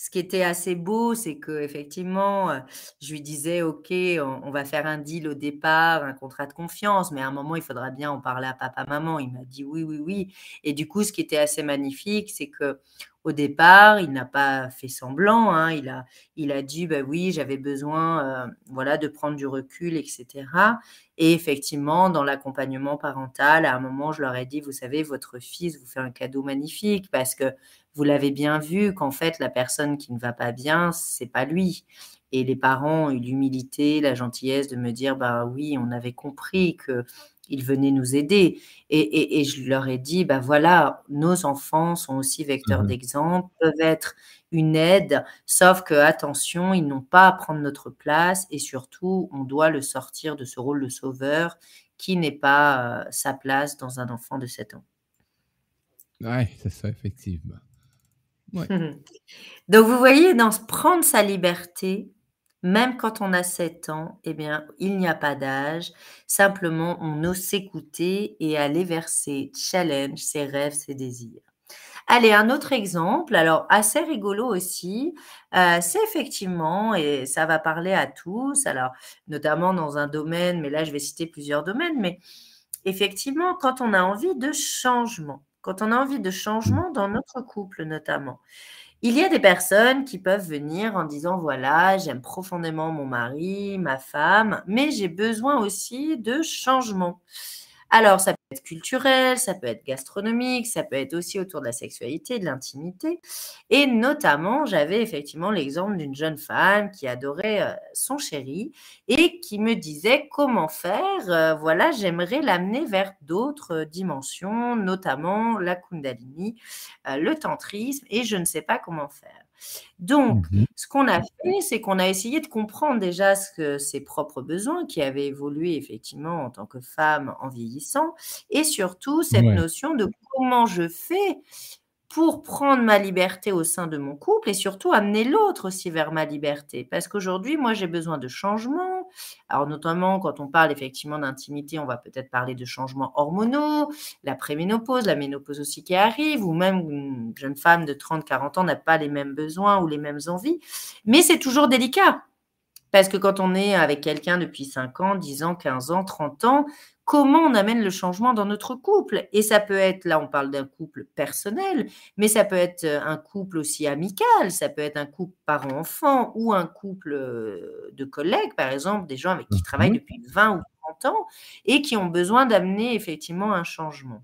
ce qui était assez beau, c'est qu'effectivement, euh, je lui disais: «OK, on va faire un deal au départ, un contrat de confiance, mais à un moment, il faudra bien en parler à papa, maman». Il m'a dit: «Oui, oui, oui» et du coup, ce qui était assez magnifique, c'est qu'au au départ, il n'a pas fait semblant, hein. il, a, il a dit bah oui, j'avais besoin euh, voilà, de prendre du recul, etc. Et effectivement, dans l'accompagnement parental, à un moment, je leur ai dit, vous savez, votre fils vous fait un cadeau magnifique parce que vous l'avez bien vu qu'en fait, la personne qui ne va pas bien, c'est pas lui. Et les parents ont eu l'humilité, la gentillesse de me dire, bah oui, on avait compris que ils venaient nous aider. Et, je leur ai dit, bah voilà, nos enfants sont aussi vecteurs mmh d'exemple, peuvent être une aide, sauf que, attention, ils n'ont pas à prendre notre place et surtout, on doit le sortir de ce rôle de sauveur qui n'est pas euh, sa place dans un enfant de 7 ans. Oui, c'est ça, effectivement. Donc, vous voyez, dans prendre sa liberté, même quand on a 7 ans, eh bien, il n'y a pas d'âge. Simplement, on ose s'écouter et aller vers ses challenges, ses rêves, ses désirs. Allez, un autre exemple, alors assez rigolo aussi, euh, c'est effectivement, et ça va parler à tous, alors notamment dans un domaine, mais là je vais citer plusieurs domaines, mais effectivement, quand on a envie de changement, quand on a envie de changement dans notre couple notamment. Il y a des personnes qui peuvent venir en disant, voilà, j'aime profondément mon mari, ma femme, mais j'ai besoin aussi de changement. Alors, ça être culturel, ça peut être gastronomique, ça peut être aussi autour de la sexualité, de l'intimité. Et notamment, j'avais effectivement l'exemple d'une jeune femme qui adorait euh, son chéri et qui me disait comment faire? Euh, voilà, j'aimerais l'amener vers d'autres dimensions, notamment la kundalini, euh, le tantrisme, et je ne sais pas comment faire. Donc, mmh ce qu'on a fait, c'est qu'on a essayé de comprendre déjà ce que ses propres besoins, qui avaient évolué effectivement en tant que femme en vieillissant, et surtout cette notion de comment je fais pour prendre ma liberté au sein de mon couple et surtout amener l'autre aussi vers ma liberté. Parce qu'aujourd'hui, moi, j'ai besoin de changement. Alors, notamment, quand on parle effectivement d'intimité, on va peut-être parler de changements hormonaux, la préménopause, la ménopause aussi qui arrive, ou même une jeune femme de 30-40 ans n'a pas les mêmes besoins ou les mêmes envies. Mais c'est toujours délicat. Parce que quand on est avec quelqu'un depuis 5 ans, 10 ans, 15 ans, 30 ans, comment on amène le changement dans notre couple. Et ça peut être, là on parle d'un couple personnel, mais ça peut être euh, un couple aussi amical, ça peut être un couple parent-enfant ou un couple euh, de collègues, par exemple, des gens avec qui travaillent mmh depuis 20 ou 30 ans et qui ont besoin d'amener effectivement un changement.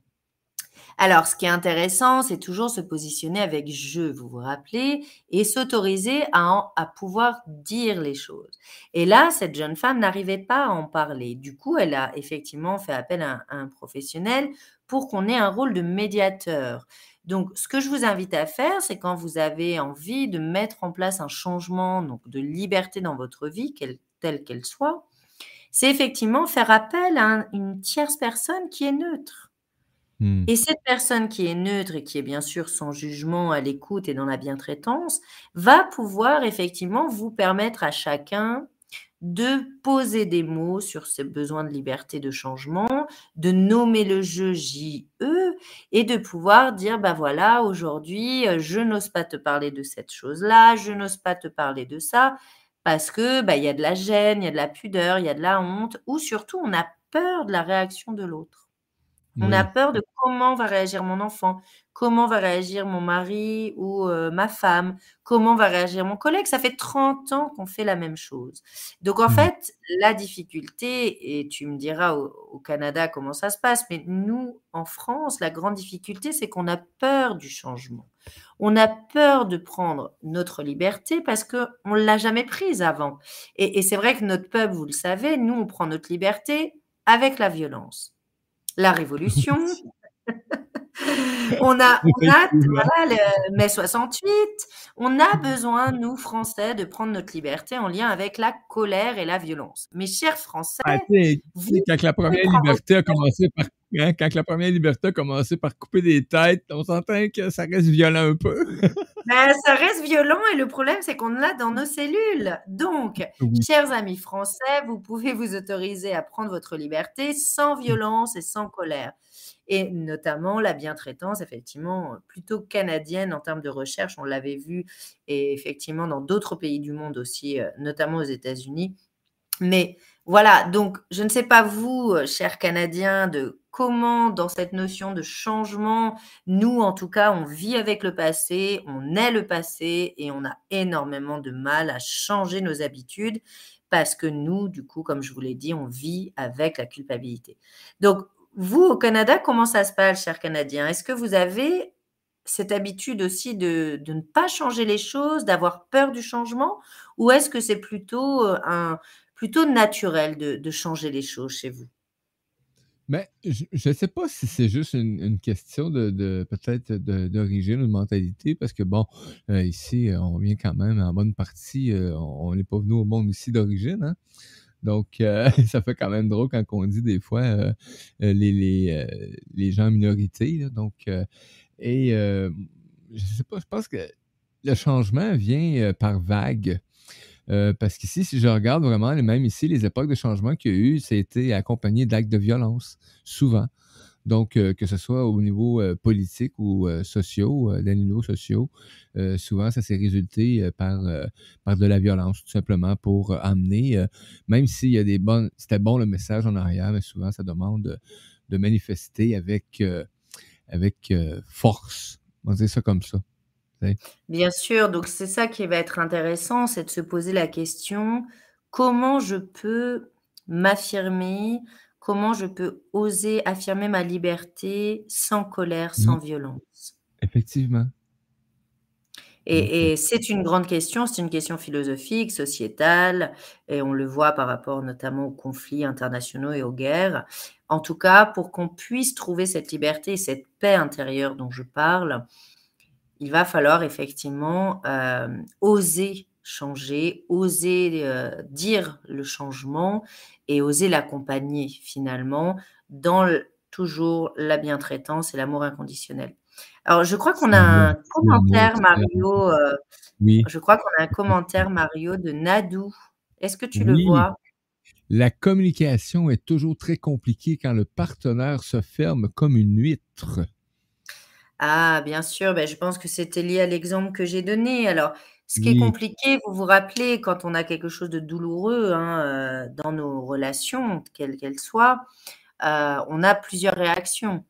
Alors, ce qui est intéressant, c'est toujours se positionner avec je, vous vous rappelez, et s'autoriser à, pouvoir dire les choses. Et là, cette jeune femme n'arrivait pas à en parler. Du coup, elle a effectivement fait appel à un, professionnel pour qu'on ait un rôle de médiateur. Donc, ce que je vous invite à faire, c'est quand vous avez envie de mettre en place un changement donc de liberté dans votre vie, telle qu'elle soit, c'est effectivement faire appel à une tierce personne qui est neutre. Mmh. Et cette personne qui est neutre et qui est bien sûr sans jugement, à l'écoute et dans la bientraitance, va pouvoir effectivement vous permettre à chacun de poser des mots sur ses besoins de liberté, de changement, de nommer le jeu JE et de pouvoir dire, bah voilà, aujourd'hui, euh, je n'ose pas te parler de cette chose-là, je n'ose pas te parler de ça, parce que bah, il y a de la gêne, il y a de la pudeur, il y a de la honte, ou surtout on a peur de la réaction de l'autre. On a peur de comment va réagir mon enfant, comment va réagir mon mari ou ma femme, comment va réagir mon collègue. Ça fait 30 ans qu'on fait la même chose. Donc en mmh. fait, la difficulté, et tu me diras au, Canada comment ça se passe, mais nous, en France, la grande difficulté, c'est qu'on a peur du changement. On a peur de prendre notre liberté parce qu'on ne l'a jamais prise avant. Et, et c'est vrai que notre peuple, vous le savez, nous, on prend notre liberté avec la violence la Révolution. on a, on a le mai 68. On a besoin, nous, Français, de prendre notre liberté en lien avec la colère et la violence. Mes chers Français, ah, quand la première liberté a commencé par hein, quand la première liberté a commencé par couper des têtes, on s'entend que ça reste violent un peu. Ben, ça reste violent et le problème, c'est qu'on l'a dans nos cellules. Donc, chers amis français, vous pouvez vous autoriser à prendre votre liberté sans violence et sans colère. Et notamment la bientraitance, effectivement, plutôt canadienne en termes de recherche, on l'avait vu, et effectivement dans d'autres pays du monde aussi, euh, notamment aux États-Unis. Mais Voilà, donc je ne sais pas vous, chers Canadiens, de comment dans cette notion de changement, nous en tout cas, on vit avec le passé, on est le passé et on a énormément de mal à changer nos habitudes parce que nous, du coup, comme je vous l'ai dit, on vit avec la culpabilité. Donc, vous, au Canada, comment ça se passe, chers Canadiens? Est-ce que vous avez cette habitude aussi de, de, ne pas changer les choses, d'avoir peur du changement? Ou est-ce que c'est plutôt un, plutôt naturel de, changer les choses chez vous? Mais je ne sais pas si c'est juste une, question de, de peut-être d'origine ou de mentalité, parce que bon, euh, ici, on vient quand même en bonne partie, euh, on n'est pas venu au monde ici d'origine, hein? Donc, euh, ça fait quand même drôle quand on dit des fois les, les, les gens minorités. Là, donc, et je sais pas, je pense que le changement vient par vague. Euh, parce qu'ici, si je regarde vraiment, même ici, les époques de changement qu'il y a eu, c'était accompagné d'actes de violence, souvent. Donc, euh, que ce soit au niveau euh, politique ou sociaux, des niveaux sociaux, souvent, ça s'est résulté par, par de la violence, tout simplement, pour amener, même s'il y a des bonnes, c'était bon le message en arrière, mais souvent, ça demande de, manifester avec, avec force. On va dire ça comme ça. Bien sûr, donc c'est ça qui va être intéressant, c'est de se poser la question: «Comment je peux m'affirmer? Comment je peux oser affirmer ma liberté sans colère, Mmh. sans violence?» Effectivement. Et et c'est une grande question, c'est une question philosophique, sociétale et on le voit par rapport notamment aux conflits internationaux et aux guerres. En tout cas, pour qu'on puisse trouver cette liberté et cette paix intérieure dont je parle, il va falloir effectivement, hem, oser changer, oser, heu, dire le changement et oser l'accompagner finalement dans toujours la bientraitance et l'amour inconditionnel. Alors je crois qu'on a un commentaire Mario, heu, Oui. je crois qu'on a un commentaire Mario de Nadou. Est-ce que tu le vois? La communication est toujours très compliquée quand le partenaire se ferme comme une huître. Ah bien sûr, beh, je pense que c'était lié à l'exemple que j'ai donné. Alors, ce qui est Oui. compliqué, vous vous rappelez quand on a quelque chose de douloureux, hein, dans nos relations, quelles qu'elles soient, heu, on a plusieurs réactions.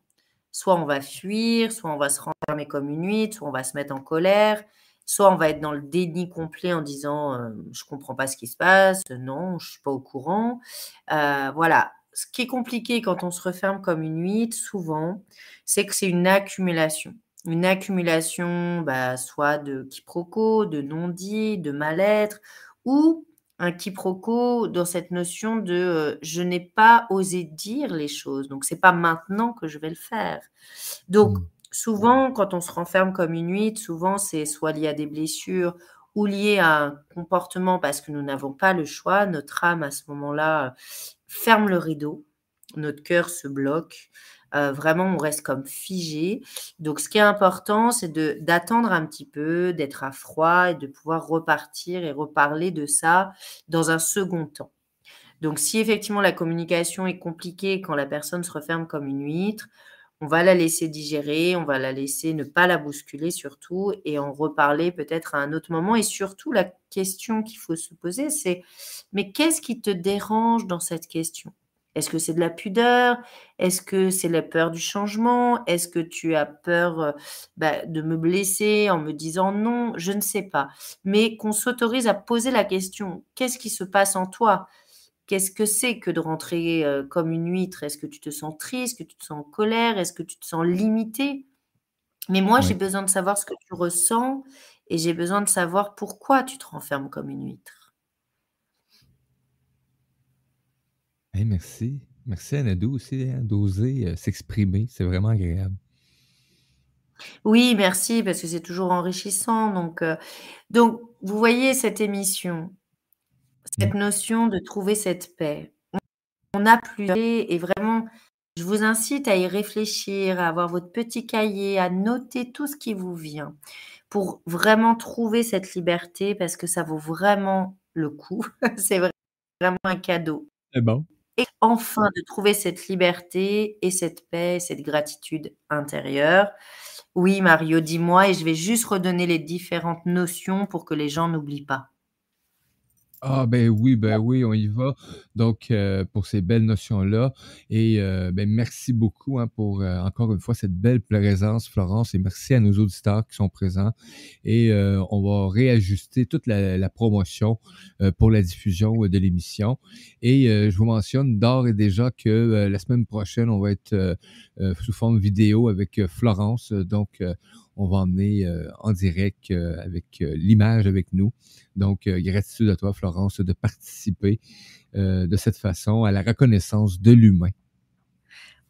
Soit on va fuir, soit on va se renfermer comme une huître, soit on va se mettre en colère, soit on va être dans le déni complet en disant, heu: «Je comprends pas ce qui se passe, non, je suis pas au courant». Heu, voilà. Ce qui est compliqué quand on se referme comme une huître, souvent, c'est que c'est une accumulation. Une accumulation, bah, soit de quiproquos, de non-dits, de mal-être ou un quiproquo dans cette notion de, heu: «Je n'ai pas osé dire les choses, donc c'est pas maintenant que je vais le faire». Donc Mmh. souvent, quand on se renferme comme une huître, souvent c'est soit lié à des blessures ou lié à un comportement parce que nous n'avons pas le choix. Notre âme à ce moment-là, ferme le rideau, notre cœur se bloque, heu, vraiment on reste comme figé. Donc ce qui est important, c'est d'attendre un petit peu, d'être à froid et de pouvoir repartir et reparler de ça dans un second temps. Donc si effectivement la communication est compliquée quand la personne se referme comme une huître, on va la laisser digérer, on va la laisser ne pas la bousculer surtout et en reparler peut-être à un autre moment et surtout la question qu'il faut se poser c'est: «Mais qu'est-ce qui te dérange dans cette question? Est-ce que c'est de la pudeur? Est-ce que c'est la peur du changement? Est-ce que tu as peur, heu, bah, de me blesser en me disant non?» je ne sais pas. Mais qu'on s'autorise à poser la question: «Qu'est-ce qui se passe en toi? Qu'est-ce que c'est que de rentrer, heu, comme une huître? Est-ce que tu te sens triste? Est-ce que tu te sens en colère? Est-ce que tu te sens limité? Mais moi, j'ai besoin de savoir ce que tu ressens et j'ai besoin de savoir pourquoi tu te renfermes comme une huître». Eh merci. Merci à Nadou aussi, hein, d'oser, heu, s'exprimer, c'est vraiment agréable. Oui, merci, parce que c'est toujours enrichissant donc heu, donc vous voyez cette émission, cette Mmh. notion de trouver cette paix. On a plus et vraiment, je vous incite à y réfléchir, à avoir votre petit cahier, à noter tout ce qui vous vient pour vraiment trouver cette liberté parce que ça vaut vraiment le coup. C'est vraiment un cadeau C'est bon. et enfin de trouver cette liberté et cette paix, cette gratitude intérieure. Oui, Mario, dis-moi et je vais juste redonner les différentes notions pour que les gens n'oublient pas. Ah ben oui, ben oui, on y va. Donc, euh, pour ces belles notions-là. Et euh, ben merci beaucoup hein, pour euh, encore une fois cette belle présence, Florence, et merci à nos auditeurs qui sont présents. Et on va réajuster toute la, promotion pour la diffusion de l'émission. Et je vous mentionne d'ores et déjà que la semaine prochaine, on va être sous forme vidéo avec Florence. Donc, on va emmener en direct avec l'image avec nous. Donc, euh, gratitude à toi, Florence, de participer euh, de cette façon à la reconnaissance de l'humain.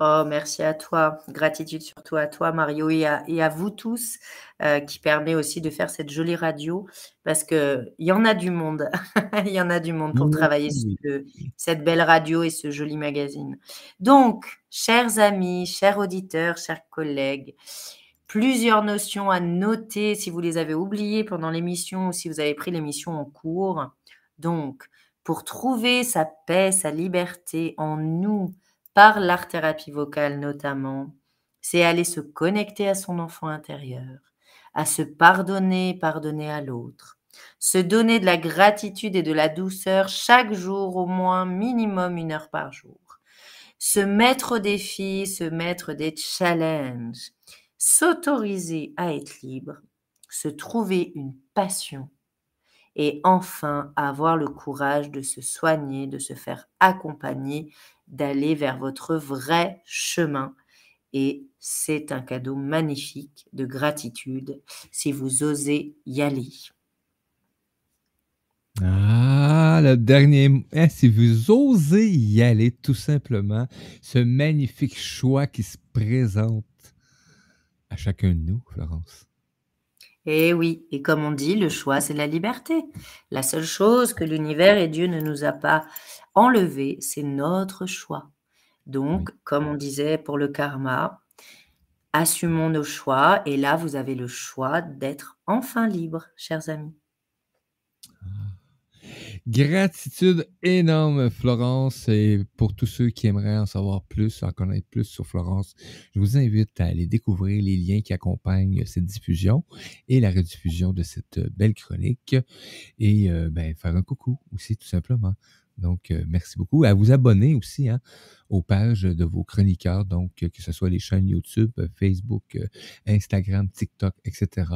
Oh, merci à toi. Gratitude surtout à toi, Mario, et à, vous tous, euh, qui permet aussi de faire cette jolie radio, parce qu'il y en a du monde. Il y en a du monde pour travailler sur cette belle radio et ce joli magazine. Donc, chers amis, chers auditeurs, chers collègues, plusieurs notions à noter si vous les avez oubliées pendant l'émission ou si vous avez pris l'émission en cours. Donc, pour trouver sa paix, sa liberté en nous, par l'art-thérapie vocale notamment, c'est aller se connecter à son enfant intérieur, à se pardonner, pardonner à l'autre, se donner de la gratitude et de la douceur chaque jour, au moins minimum une heure par jour, se mettre au défi, se mettre des challenges, s'autoriser à être libre, se trouver une passion et enfin avoir le courage de se soigner, de se faire accompagner, d'aller vers votre vrai chemin. Et c'est un cadeau magnifique de gratitude si vous osez y aller. Ah, le dernier, hein, si vous osez y aller, tout simplement, ce magnifique choix qui se présente à chacun de nous, Florence. Eh oui, et comme on dit, le choix, c'est la liberté. La seule chose que l'univers et Dieu ne nous a pas enlevé, c'est notre choix. Donc, comme on disait pour le karma, assumons nos choix, et là, vous avez le choix d'être enfin libre, chers amis. Gratitude énorme, Florence. Et pour tous ceux qui aimeraient en savoir plus, en connaître plus sur Florence, je vous invite à aller découvrir les liens qui accompagnent cette diffusion et la rediffusion de cette belle chronique. Et euh, ben, faire un coucou aussi, tout simplement. Donc, euh, merci beaucoup. À vous abonner aussi hein, aux pages de vos chroniqueurs, donc que ce soit les chaînes YouTube, Facebook, euh, Instagram, TikTok, etc.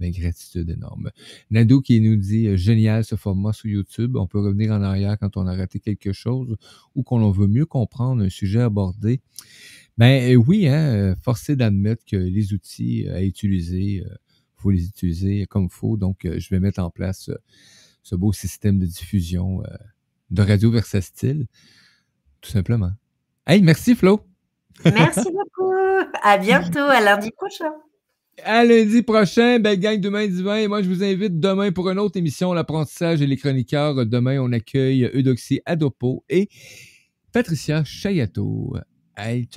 Mais gratitude énorme. Nado qui nous dit euh, génial ce format sur YouTube. On peut revenir en arrière quand on a raté quelque chose ou qu'on veut mieux comprendre un sujet abordé. Ben oui, hein, forcé d'admettre que les outils à utiliser, il faut les utiliser comme il faut. Donc, je vais mettre en place ce beau système de diffusion de Radio Versa Style, tout simplement. Hey, merci Flo. Merci beaucoup. À bientôt, à lundi prochain. À lundi prochain, belle gang demain divin. Et moi, je vous invite demain pour une autre émission, l'apprentissage et les chroniqueurs. Demain, on accueille Eudoxie Adopo et Patricia Chayato. Hey, ciao,